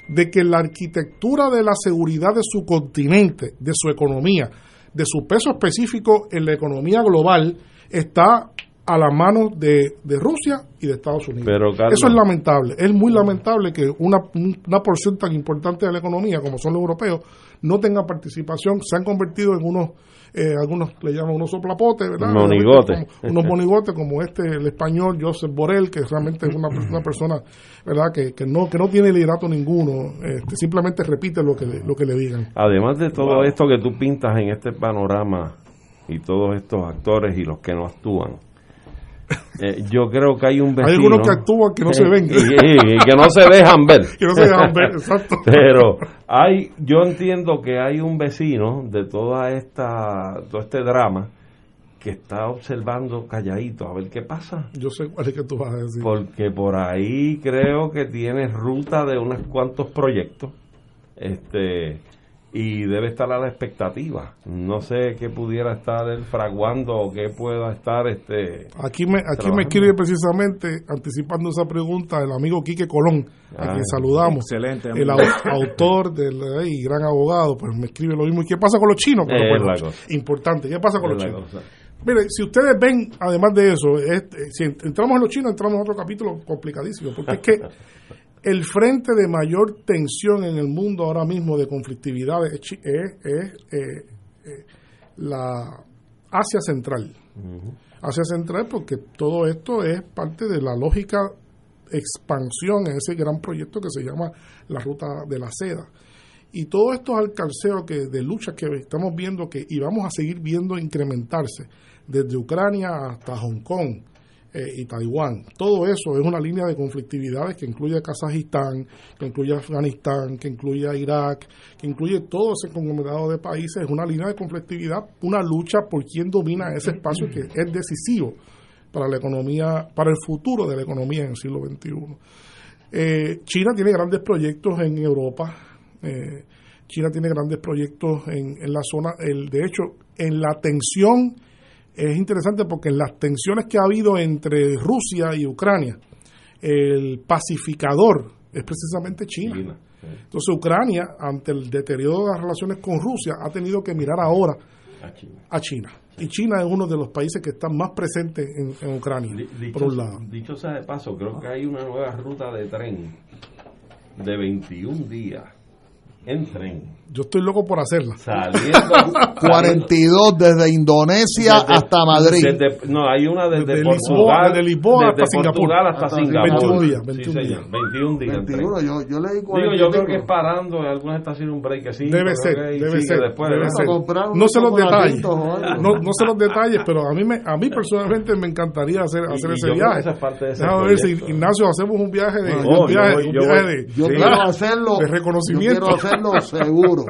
de que la arquitectura de la seguridad de su continente, de su economía, de su peso específico en la economía global, está a las manos de, Rusia y de Estados Unidos. Eso es lamentable. Es muy lamentable que una, una porción tan importante de la economía como son los europeos no tenga participación. Se han convertido en unos eh, algunos le llaman unos soplapotes, ¿verdad? Monigotes. unos monigotes como este, el español Joseph Borrell, que realmente es una, una persona, ¿verdad? Que, que, no, que no tiene liderato ninguno, este, simplemente repite lo que, le, lo que le digan. Además de todo esto que tú pintas en este panorama y todos estos actores y los que no actúan, eh, yo creo que hay un vecino. Hay algunos que actúan que no se ven. Y, que no se dejan ver. que no se dejan ver, exacto. Pero hay, yo entiendo que hay un vecino de toda esta, todo este drama que está observando calladito a ver qué pasa. Yo sé cuál es que tú vas a decir. Porque por ahí creo que tiene ruta de unos cuantos proyectos. Este y debe estar a la expectativa. No sé qué pudiera estar él fraguando o qué pueda estar este Aquí me, aquí me escribe precisamente, anticipando esa pregunta, el amigo Quique Colón, a Ah, quien saludamos. excelente El amigo. au- autor del eh, y gran abogado, pues me escribe lo mismo. ¿Y qué pasa con los chinos? Pero Es bueno, la cosa. importante, ¿qué pasa con Es los chinos? cosa. Mire, si ustedes ven, además de eso, este, si ent- entramos en los chinos, entramos en otro capítulo complicadísimo, porque es que el frente de mayor tensión en el mundo ahora mismo de conflictividad es, es- es, eh, eh, la Asia Central. Asia Central porque todo esto es parte de la lógica expansión en ese gran proyecto que se llama la Ruta de la Seda. Y todos estos alcanceos que, de lucha que estamos viendo que y vamos a seguir viendo incrementarse desde Ucrania hasta Hong Kong eh, y Taiwán. Todo eso es una línea de conflictividades que incluye a Kazajistán, que incluye a Afganistán, que incluye a Irak, que incluye todo ese conglomerado de países. Es una línea de conflictividad, una lucha por quién domina ese espacio que es decisivo para la economía, para el futuro de la economía en el siglo XXI. Eh, China tiene grandes proyectos en Europa. eh, China tiene grandes proyectos en, en la zona. El, de hecho, en la tensión es interesante porque en las tensiones que ha habido entre Rusia y Ucrania, el pacificador es precisamente China. Entonces Ucrania, ante el deterioro de las relaciones con Rusia, ha tenido que mirar ahora a China. Y China es uno de los países que están más presentes en, en Ucrania, por un lado. Dicho sea de paso, creo que hay una nueva ruta de tren de 21 días en tren. Yo estoy loco por hacerla. Saliendo. 42 desde Indonesia Desde- hasta Madrid. desde- no, hay una desde, Desde Portugal. Lisboa- desde Lisboa hasta Singapur. Portugal hasta, Hasta Singapur. 21 días, Sí, 21 señor, días. 21 días. en tren. 21, yo, yo leí Digo, 40 yo y creo que es parando en algunas estaciones un break así. Debe ser, debe ser, Después, debe ser. No sé los detalles, no, no sé los detalles, pero a mí me, a mí personalmente me encantaría hacer, Y- hacer y ese yo viaje. esa es parte de ese Déjame ver si. Ignacio hacemos un viaje de, un yo- viaje, yo yo de, yo quiero hacerlo de yo reconocimiento. Hacerlo seguro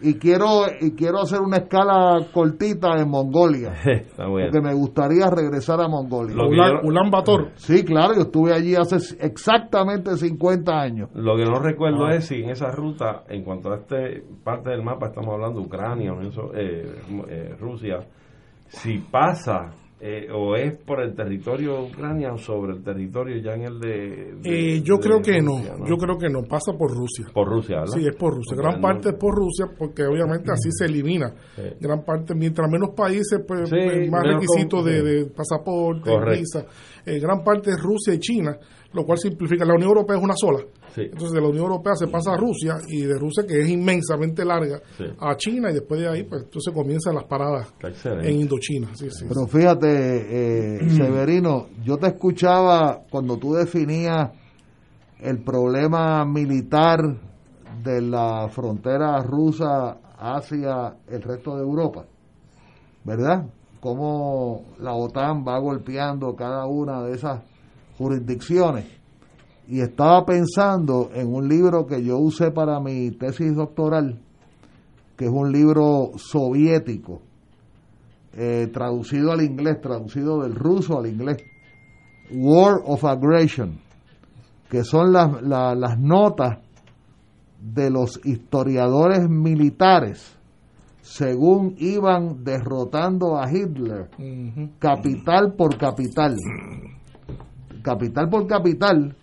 y quiero y quiero hacer una escala cortita en Mongolia Está bueno. porque me gustaría regresar a Mongolia Lo Ulan, yo- Ulan Bator. sí claro yo estuve allí hace exactamente 50 años Lo que no recuerdo Ah. es si en esa ruta, en cuanto a este parte del mapa, estamos hablando de Ucrania, eh, eh, Rusia, si pasa eh, o es por el territorio de Ucrania o sobre el territorio ya en el de... de- Eh, yo de creo que no, yo creo que no, pasa por Rusia. Por Rusia, ¿verdad? Sí, es por Rusia. Gran parte es por Rusia porque obviamente así se elimina. Sí. Gran parte, mientras menos países, pues, Sí, pues, más requisitos con- de, pasaporte, visa. Eh, gran parte es Rusia y China, lo cual simplifica. La Unión Europea es una sola. Sí. Entonces de la Unión Europea se pasa a Rusia y de Rusia, que es inmensamente larga, Sí. a China y después de ahí, pues entonces comienzan las paradas en Indochina. Sí, sí, pero fíjate eh, Severino yo te escuchaba cuando tú definías el problema militar de la frontera rusa hacia el resto de Europa ¿verdad? Cómo la OTAN va golpeando cada una de esas jurisdicciones. Y estaba pensando en un libro que yo usé para mi tesis doctoral, que es un libro soviético, eh, traducido al inglés, traducido del ruso al inglés, War of Aggression, que son las, la- las notas de los historiadores militares según iban derrotando a Hitler, capital por capital, capital por capital,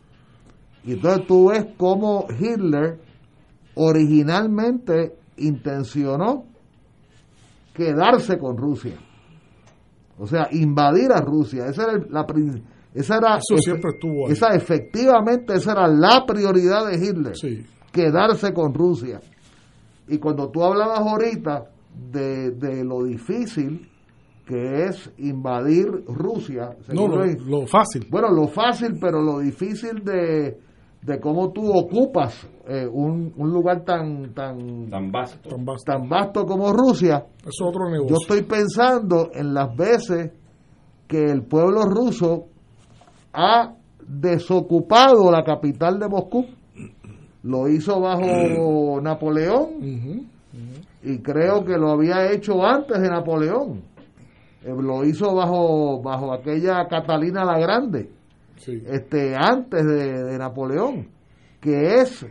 y entonces tú ves cómo Hitler originalmente intencionó quedarse con Rusia, o sea, invadir a Rusia, esa era el- la esa era Eso siempre estuvo ahí. esa efectivamente esa era la prioridad de Hitler, Sí. quedarse con Rusia. Y cuando tú hablabas ahorita de, de lo difícil que es invadir Rusia, No, lo- lo fácil. bueno, lo fácil, pero lo difícil de, de cómo tú ocupas eh, un, un lugar tan, tan, Tan vasto. Tan vasto. tan vasto como Rusia, es otro negocio. yo estoy pensando en las veces que el pueblo ruso ha desocupado la capital de Moscú. Lo hizo bajo Napoleón y creo que lo había hecho antes de Napoleón. Eh, Lo hizo bajo bajo aquella Catalina la Grande, Sí. este antes de, de Napoleón, que es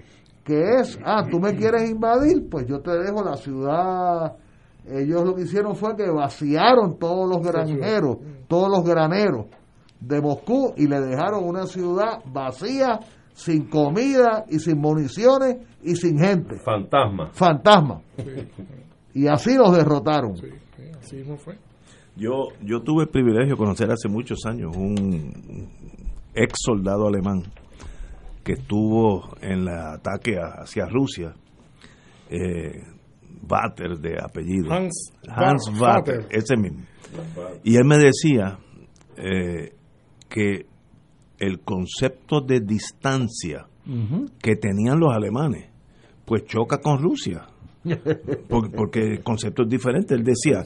que es, ah, tú me quieres invadir, pues yo te dejo la ciudad. Ellos lo que hicieron fue que vaciaron todos los granjeros, todos los graneros de Moscú y le dejaron una ciudad vacía, sin comida y sin municiones y sin gente. Fantasma. Fantasma. Y así los derrotaron. Así mismo fue. Yo, yo tuve el privilegio de conocer hace muchos años un ex soldado alemán que estuvo en el ataque hacia Rusia, eh, Vater de apellido. Hans, Hans Vater, ese mismo. Y él me decía eh, que el concepto de distancia que tenían los alemanes, pues choca con Rusia. Porque, porque el concepto es diferente. Él decía,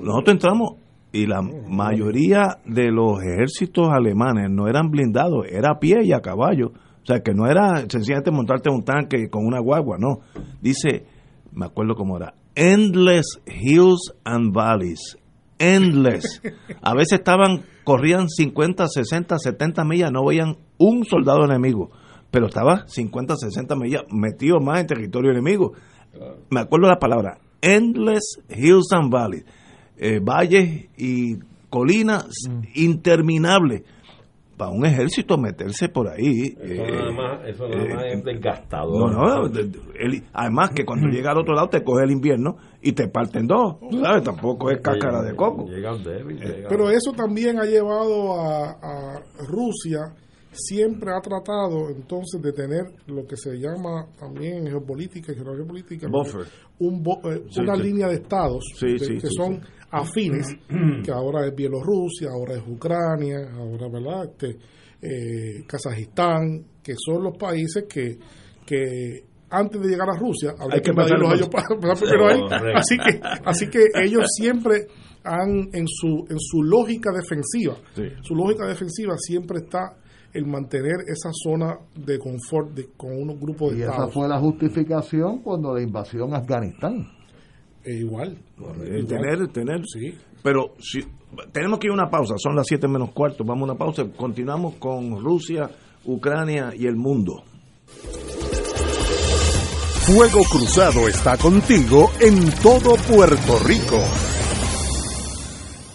nosotros entramos y la mayoría de los ejércitos alemanes no eran blindados, era a pie y a caballo. O sea, que no era sencillamente montarte un tanque con una guagua, no. Dice, me acuerdo cómo era, endless hills and valleys. Endless. A veces estaban, corrían 50, 60, 70 millas, no veían un soldado enemigo, pero estaba 50, 60 millas metido más en territorio enemigo. Me acuerdo la palabra, endless hills and valleys. Eh, valles y colinas interminables para un ejército meterse por ahí. Eso eh, nada más, eso nada eh, más es desgastador. no, no, de- de- el- además que cuando llega al otro lado te coge el invierno y te parten dos, ¿sabes? Tampoco es cáscara de coco. Llega débil, llega- Pero eso también ha llevado a, a Rusia, siempre ha tratado entonces de tener lo que se llama también en geopolítica y geopolítica un bo- eh, Sí, una sí. línea de estados Sí, de- sí, que sí, son sí. Afines, que ahora es Bielorrusia, ahora es Ucrania, ahora verdad este, eh, Kazajistán, que son los países que, que antes de llegar a Rusia habría Hay que que empezar invadirlos a por- ellos para empezar primero ahí. Así que, así que ellos siempre han, en su, en su lógica defensiva, su lógica defensiva siempre está el mantener esa zona de confort de, con unos grupos de Y esa estados. fue la justificación cuando la invasión a Afganistán. E igual. Eh, tener, tener. Pero si, tenemos que ir a una pausa, son las 7 menos cuarto, vamos a una pausa, continuamos con Rusia, Ucrania y el mundo. Fuego Cruzado está contigo en todo Puerto Rico.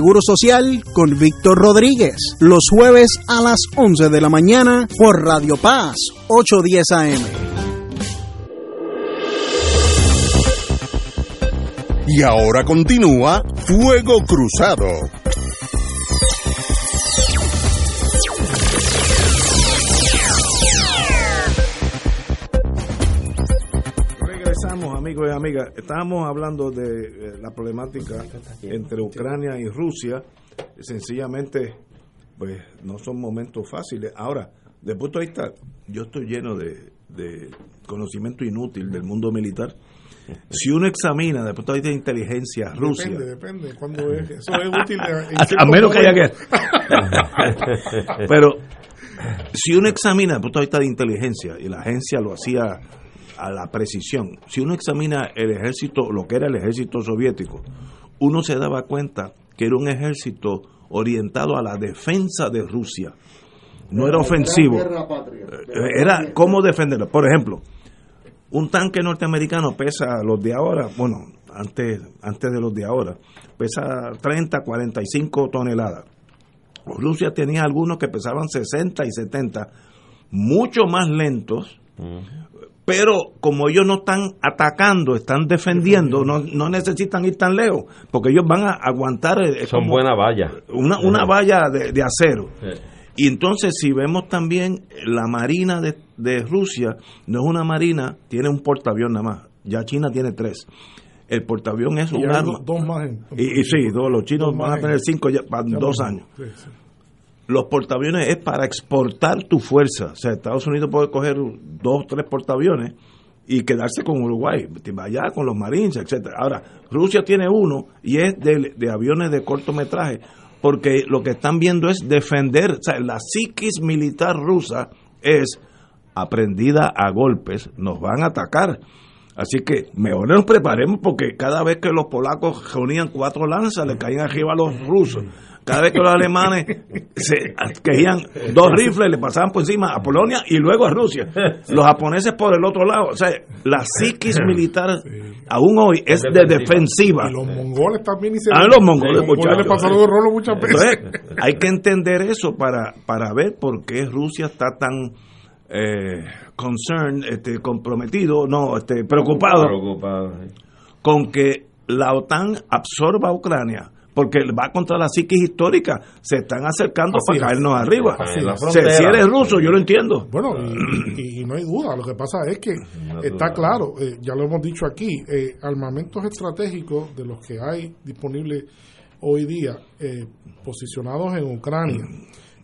Seguro Social con Víctor Rodríguez, los jueves a las 11 de la mañana por Radio Paz 810 AM. Y ahora continúa Fuego Cruzado. Amigos y amigas. Estábamos hablando de eh, la problemática entre Ucrania y Rusia. Sencillamente, pues no son momentos fáciles. Ahora, desde el punto de vista, yo estoy lleno de, de conocimiento inútil del mundo militar. Si uno examina desde el punto de vista de inteligencia Rusia, Depende, depende. Cuando es, eso es útil. a, menos que haya que. Pero si uno examina desde el punto de vista de inteligencia, y la agencia lo hacía a la precisión, si uno examina el ejército, lo que era el ejército soviético, uno se daba cuenta que era un ejército orientado a la defensa de Rusia. No era ofensivo. Eh, Era cómo defenderlo. Por ejemplo, un tanque norteamericano pesa los de ahora, bueno, antes, antes de los de ahora, pesa 30, 45 toneladas. Rusia tenía algunos que pesaban 60 y 70, mucho más lentos, pero como ellos no están atacando, están defendiendo, no, no necesitan ir tan lejos, porque ellos van a aguantar. eh, Son buena valla. Una, una valla de, de acero. Sí. Y entonces, si vemos también la marina de, de Rusia, no es una marina, tiene un portaavión nada más. Ya China tiene tres. El portaavión es Y un hay arma. dos- dos más en- Y, y sí, dos, los chinos Dos van a tener cinco ya, para Ya dos más. años. Sí, sí. Los portaaviones es para exportar tu fuerza. O sea, Estados Unidos puede coger dos, tres portaaviones y quedarse con Uruguay, allá con los Marines, etcétera. Ahora, Rusia tiene uno y es de, de aviones de cortometraje, porque lo que están viendo es defender, o sea, la psiquis militar rusa es aprendida a golpes, nos van a atacar. Así que mejor nos preparemos porque cada vez que los polacos reunían cuatro lanzas le caían arriba a los rusos. Cada vez que los alemanes se quejían dos rifles le pasaban por encima a Polonia y luego a Rusia. Los japoneses por el otro lado. O sea, la psiquis militar aún hoy es de defensiva. Y los mongoles también hicieron. Ah, los mongoles, mongoles pasaron el rolo muchas veces. Entonces, hay que entender eso para, para ver por qué Rusia está tan eh, concerned, este, comprometido, no, este, preocupado, Preocupado, sí. con que la OTAN absorba a Ucrania. Porque va contra la psiquis histórica. Se están acercando para caernos arriba. Si eres ruso, yo lo entiendo. Bueno, y, y- y no hay duda, lo que pasa es que está claro, eh, ya lo hemos dicho aquí, eh, armamentos estratégicos de los que hay disponibles hoy día, eh, posicionados en Ucrania,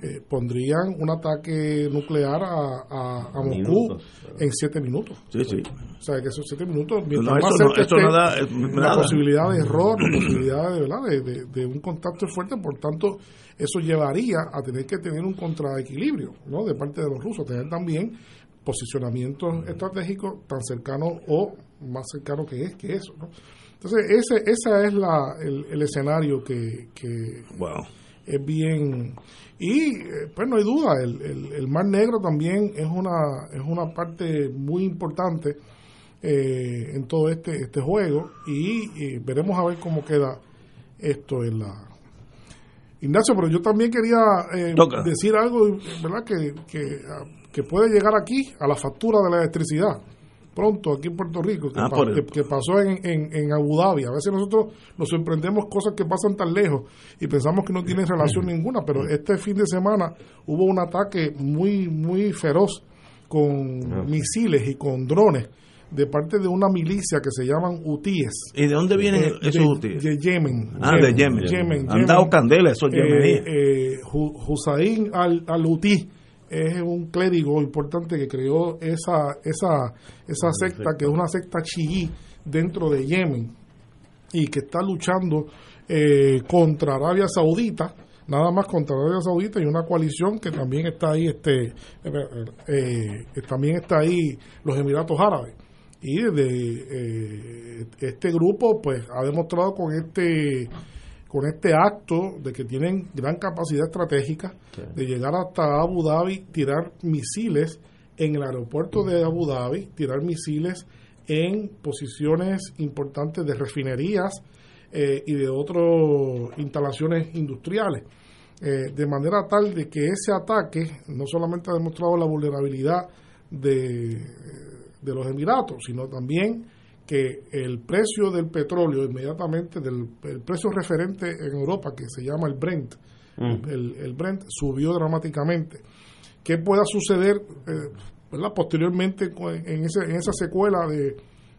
eh, pondrían un ataque nuclear a, a- a Moscú Minutos. en siete minutos. Sí, sí. O sea, que esos siete minutos, mientras No, más no- cerca eso esté no da, eh, la nada. posibilidad de error, la posibilidad de, ¿verdad? De, de- de un contacto fuerte, por tanto, eso llevaría a tener que tener un contraequilibrio ¿no? de parte de los rusos, tener también posicionamientos estratégicos tan cercanos o más cercanos que, es, que eso. ¿no? Entonces, ese esa es la, el, el escenario que, que es bien... Y eh, pues no hay duda, el, el, el Mar Negro también es una, es una parte muy importante eh, en todo este, este juego y, veremos a ver cómo queda esto en la... Ignacio, pero yo también quería eh, decir algo, ¿verdad? Que, que, ah, que puede llegar aquí a la factura de la electricidad pronto aquí en Puerto Rico, que, Ah, pa- que- que pasó en, en, en Abu Dhabi. A veces nosotros nos sorprendemos cosas que pasan tan lejos y pensamos que no tienen relación ninguna, pero este fin de semana hubo un ataque muy, muy feroz con misiles y con drones de parte de una milicia que se llaman hutíes. ¿Y de dónde vienen Eh, esos de- hutíes? De Yemen. Ah, de Yemen. Yemen, Han dado Yemen. candela esos Eh, yemeníes. eh, Hu- Hussein al- al-Hutí es un clérigo importante que creó esa, esa, esa secta, que es una secta chií dentro de Yemen y que está luchando eh, contra Arabia Saudita, nada más contra Arabia Saudita y una coalición que también está ahí, este, eh, eh, que también está ahí los Emiratos Árabes. Y de, eh, este grupo pues ha demostrado con este con este acto de que tienen gran capacidad estratégica de llegar hasta Abu Dhabi, tirar misiles en el aeropuerto de Abu Dhabi, tirar misiles en posiciones importantes de refinerías eh, y de otras instalaciones industriales. Eh, de manera tal de que ese ataque no solamente ha demostrado la vulnerabilidad de, de los Emiratos, sino también que el precio del petróleo inmediatamente, del el precio referente en Europa que se llama el Brent, Mm. el, el Brent subió dramáticamente. ¿Qué pueda suceder eh, posteriormente en, ese, en esa secuela de,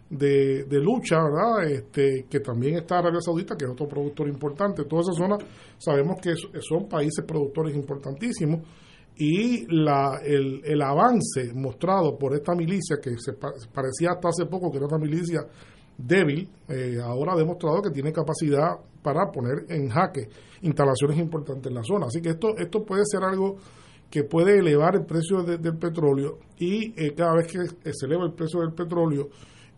de, de lucha, ¿verdad? Este, que también está Arabia Saudita, que es otro productor importante. Toda esa zona sabemos que son países productores importantísimos y la, el, el avance mostrado por esta milicia, que se parecía hasta hace poco que era una milicia débil, eh, ahora ha demostrado que tiene capacidad para poner en jaque instalaciones importantes en la zona. Así que esto, esto puede ser algo que puede elevar el precio del petróleo y eh, cada vez que se eleva el precio del petróleo,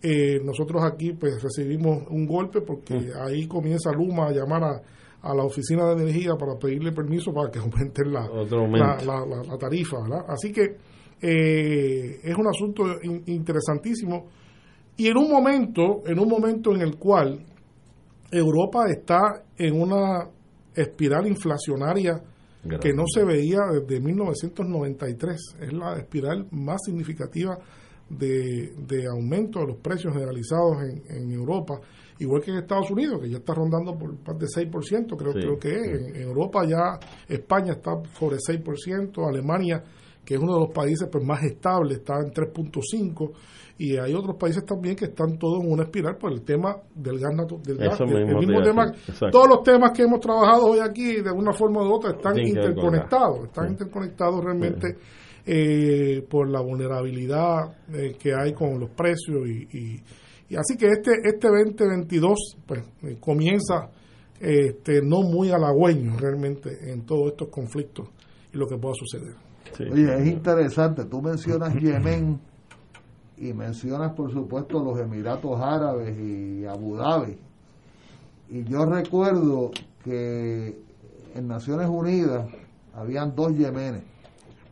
eh, nosotros aquí pues recibimos un golpe porque mm. ahí comienza Luma a llamar a, a, la oficina de energía para pedirle permiso para que aumenten la, la, tarifa. Así que eh, es un asunto interesantísimo y en un momento, en un momento en el cual Europa está en una espiral inflacionaria que no se veía desde 1993. Es la espiral más significativa de, de aumento de los precios generalizados en, Europa, igual que en Estados Unidos, que ya está rondando por más de 6%, creo, creo que es. En, Europa ya España está sobre 6%, Alemania, que es uno de los países pues, más estables, está en 3.5%, y hay otros países también que están todos en una espiral por el tema del gas natural. Del gas, el mismo tema, todos los temas que hemos trabajado hoy aquí, de una forma u otra, están interconectados, están interconectados realmente eh, por la vulnerabilidad eh, que hay con los precios y, y, así que este este 2022 pues eh, comienza este no muy halagüeño realmente en todos estos conflictos y lo que pueda suceder. Oye, es interesante, tú mencionas Yemen y mencionas por supuesto los Emiratos Árabes y Abu Dhabi. Y yo recuerdo que en Naciones Unidas habían dos Yemenes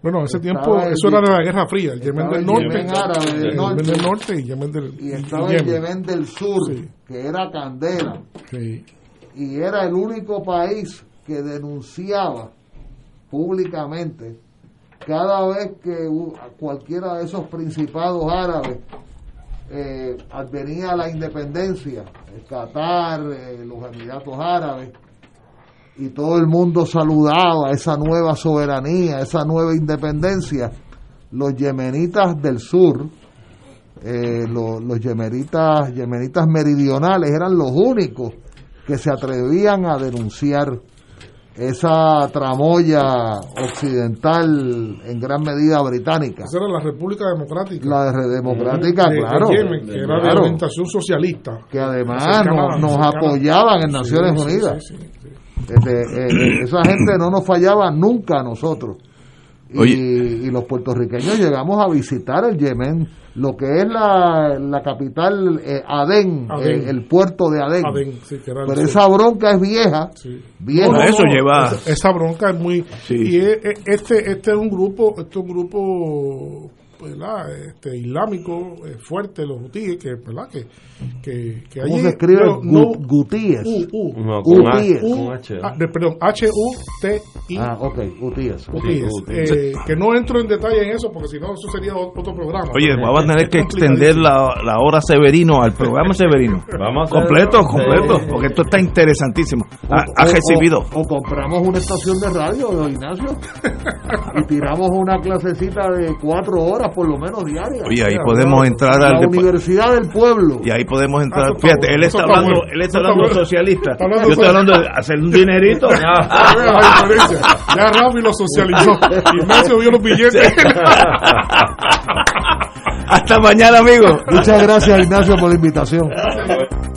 bueno, en ese tiempo eso era de la Guerra Fría, el Yemen del Norte, Yemen árabe del norte, del norte y Yemen del y estaba el Yemen. Del sur, que era Candela, y era el único país que denunciaba públicamente cada vez que cualquiera de esos principados árabes eh, advenía la independencia, el Qatar, eh, los Emiratos Árabes, y todo el mundo saludaba esa nueva soberanía, esa nueva independencia, los yemenitas del sur, eh, los, los yemenitas, yemenitas meridionales eran los únicos que se atrevían a denunciar esa tramoya occidental en gran medida británica. Esa era la República Democrática. La Democrática, claro. que era de orientación socialista. Que además nos, apoyaban en Naciones Unidas. Este, eh, eh, esa gente no nos fallaba nunca a nosotros. Y, los puertorriqueños llegamos a visitar el Yemen, lo que es la, la capital eh, Adén, el puerto de Adén. Pero esa bronca es vieja. vieja. eso lleva. Esa, bronca es muy. Y este, este es un grupo, este es un grupo ¿verdad? Este, islámico eh, fuerte, los hutíes, que, ¿verdad? que, que, que ¿Cómo se escribe no, Gutíes? U, U, no, con H, U, H. Ah, perdón, H-U-T-I. Ah, ok, Gutíes. Eh, que no entro en detalle en eso, porque si no, eso sería otro programa. Oye, vamos a tener que extender la, la hora Severino al programa Severino. vamos completo, completo, porque esto está interesantísimo. Ha, ha recibido. O, o, compramos una estación de radio, Ignacio, y tiramos una clasecita de cuatro horas por lo menos diarias. Oye, ahí podemos entrar a la Universidad del Pueblo. Y ahí podemos entrar. Ah, Fíjate, él está hablando, él está hablando socialista. Yo estoy hablando de hacer un dinerito. Ya Rafi lo socializó. Ignacio vio los billetes. Hasta mañana, amigo. Muchas gracias, Ignacio, por la invitación.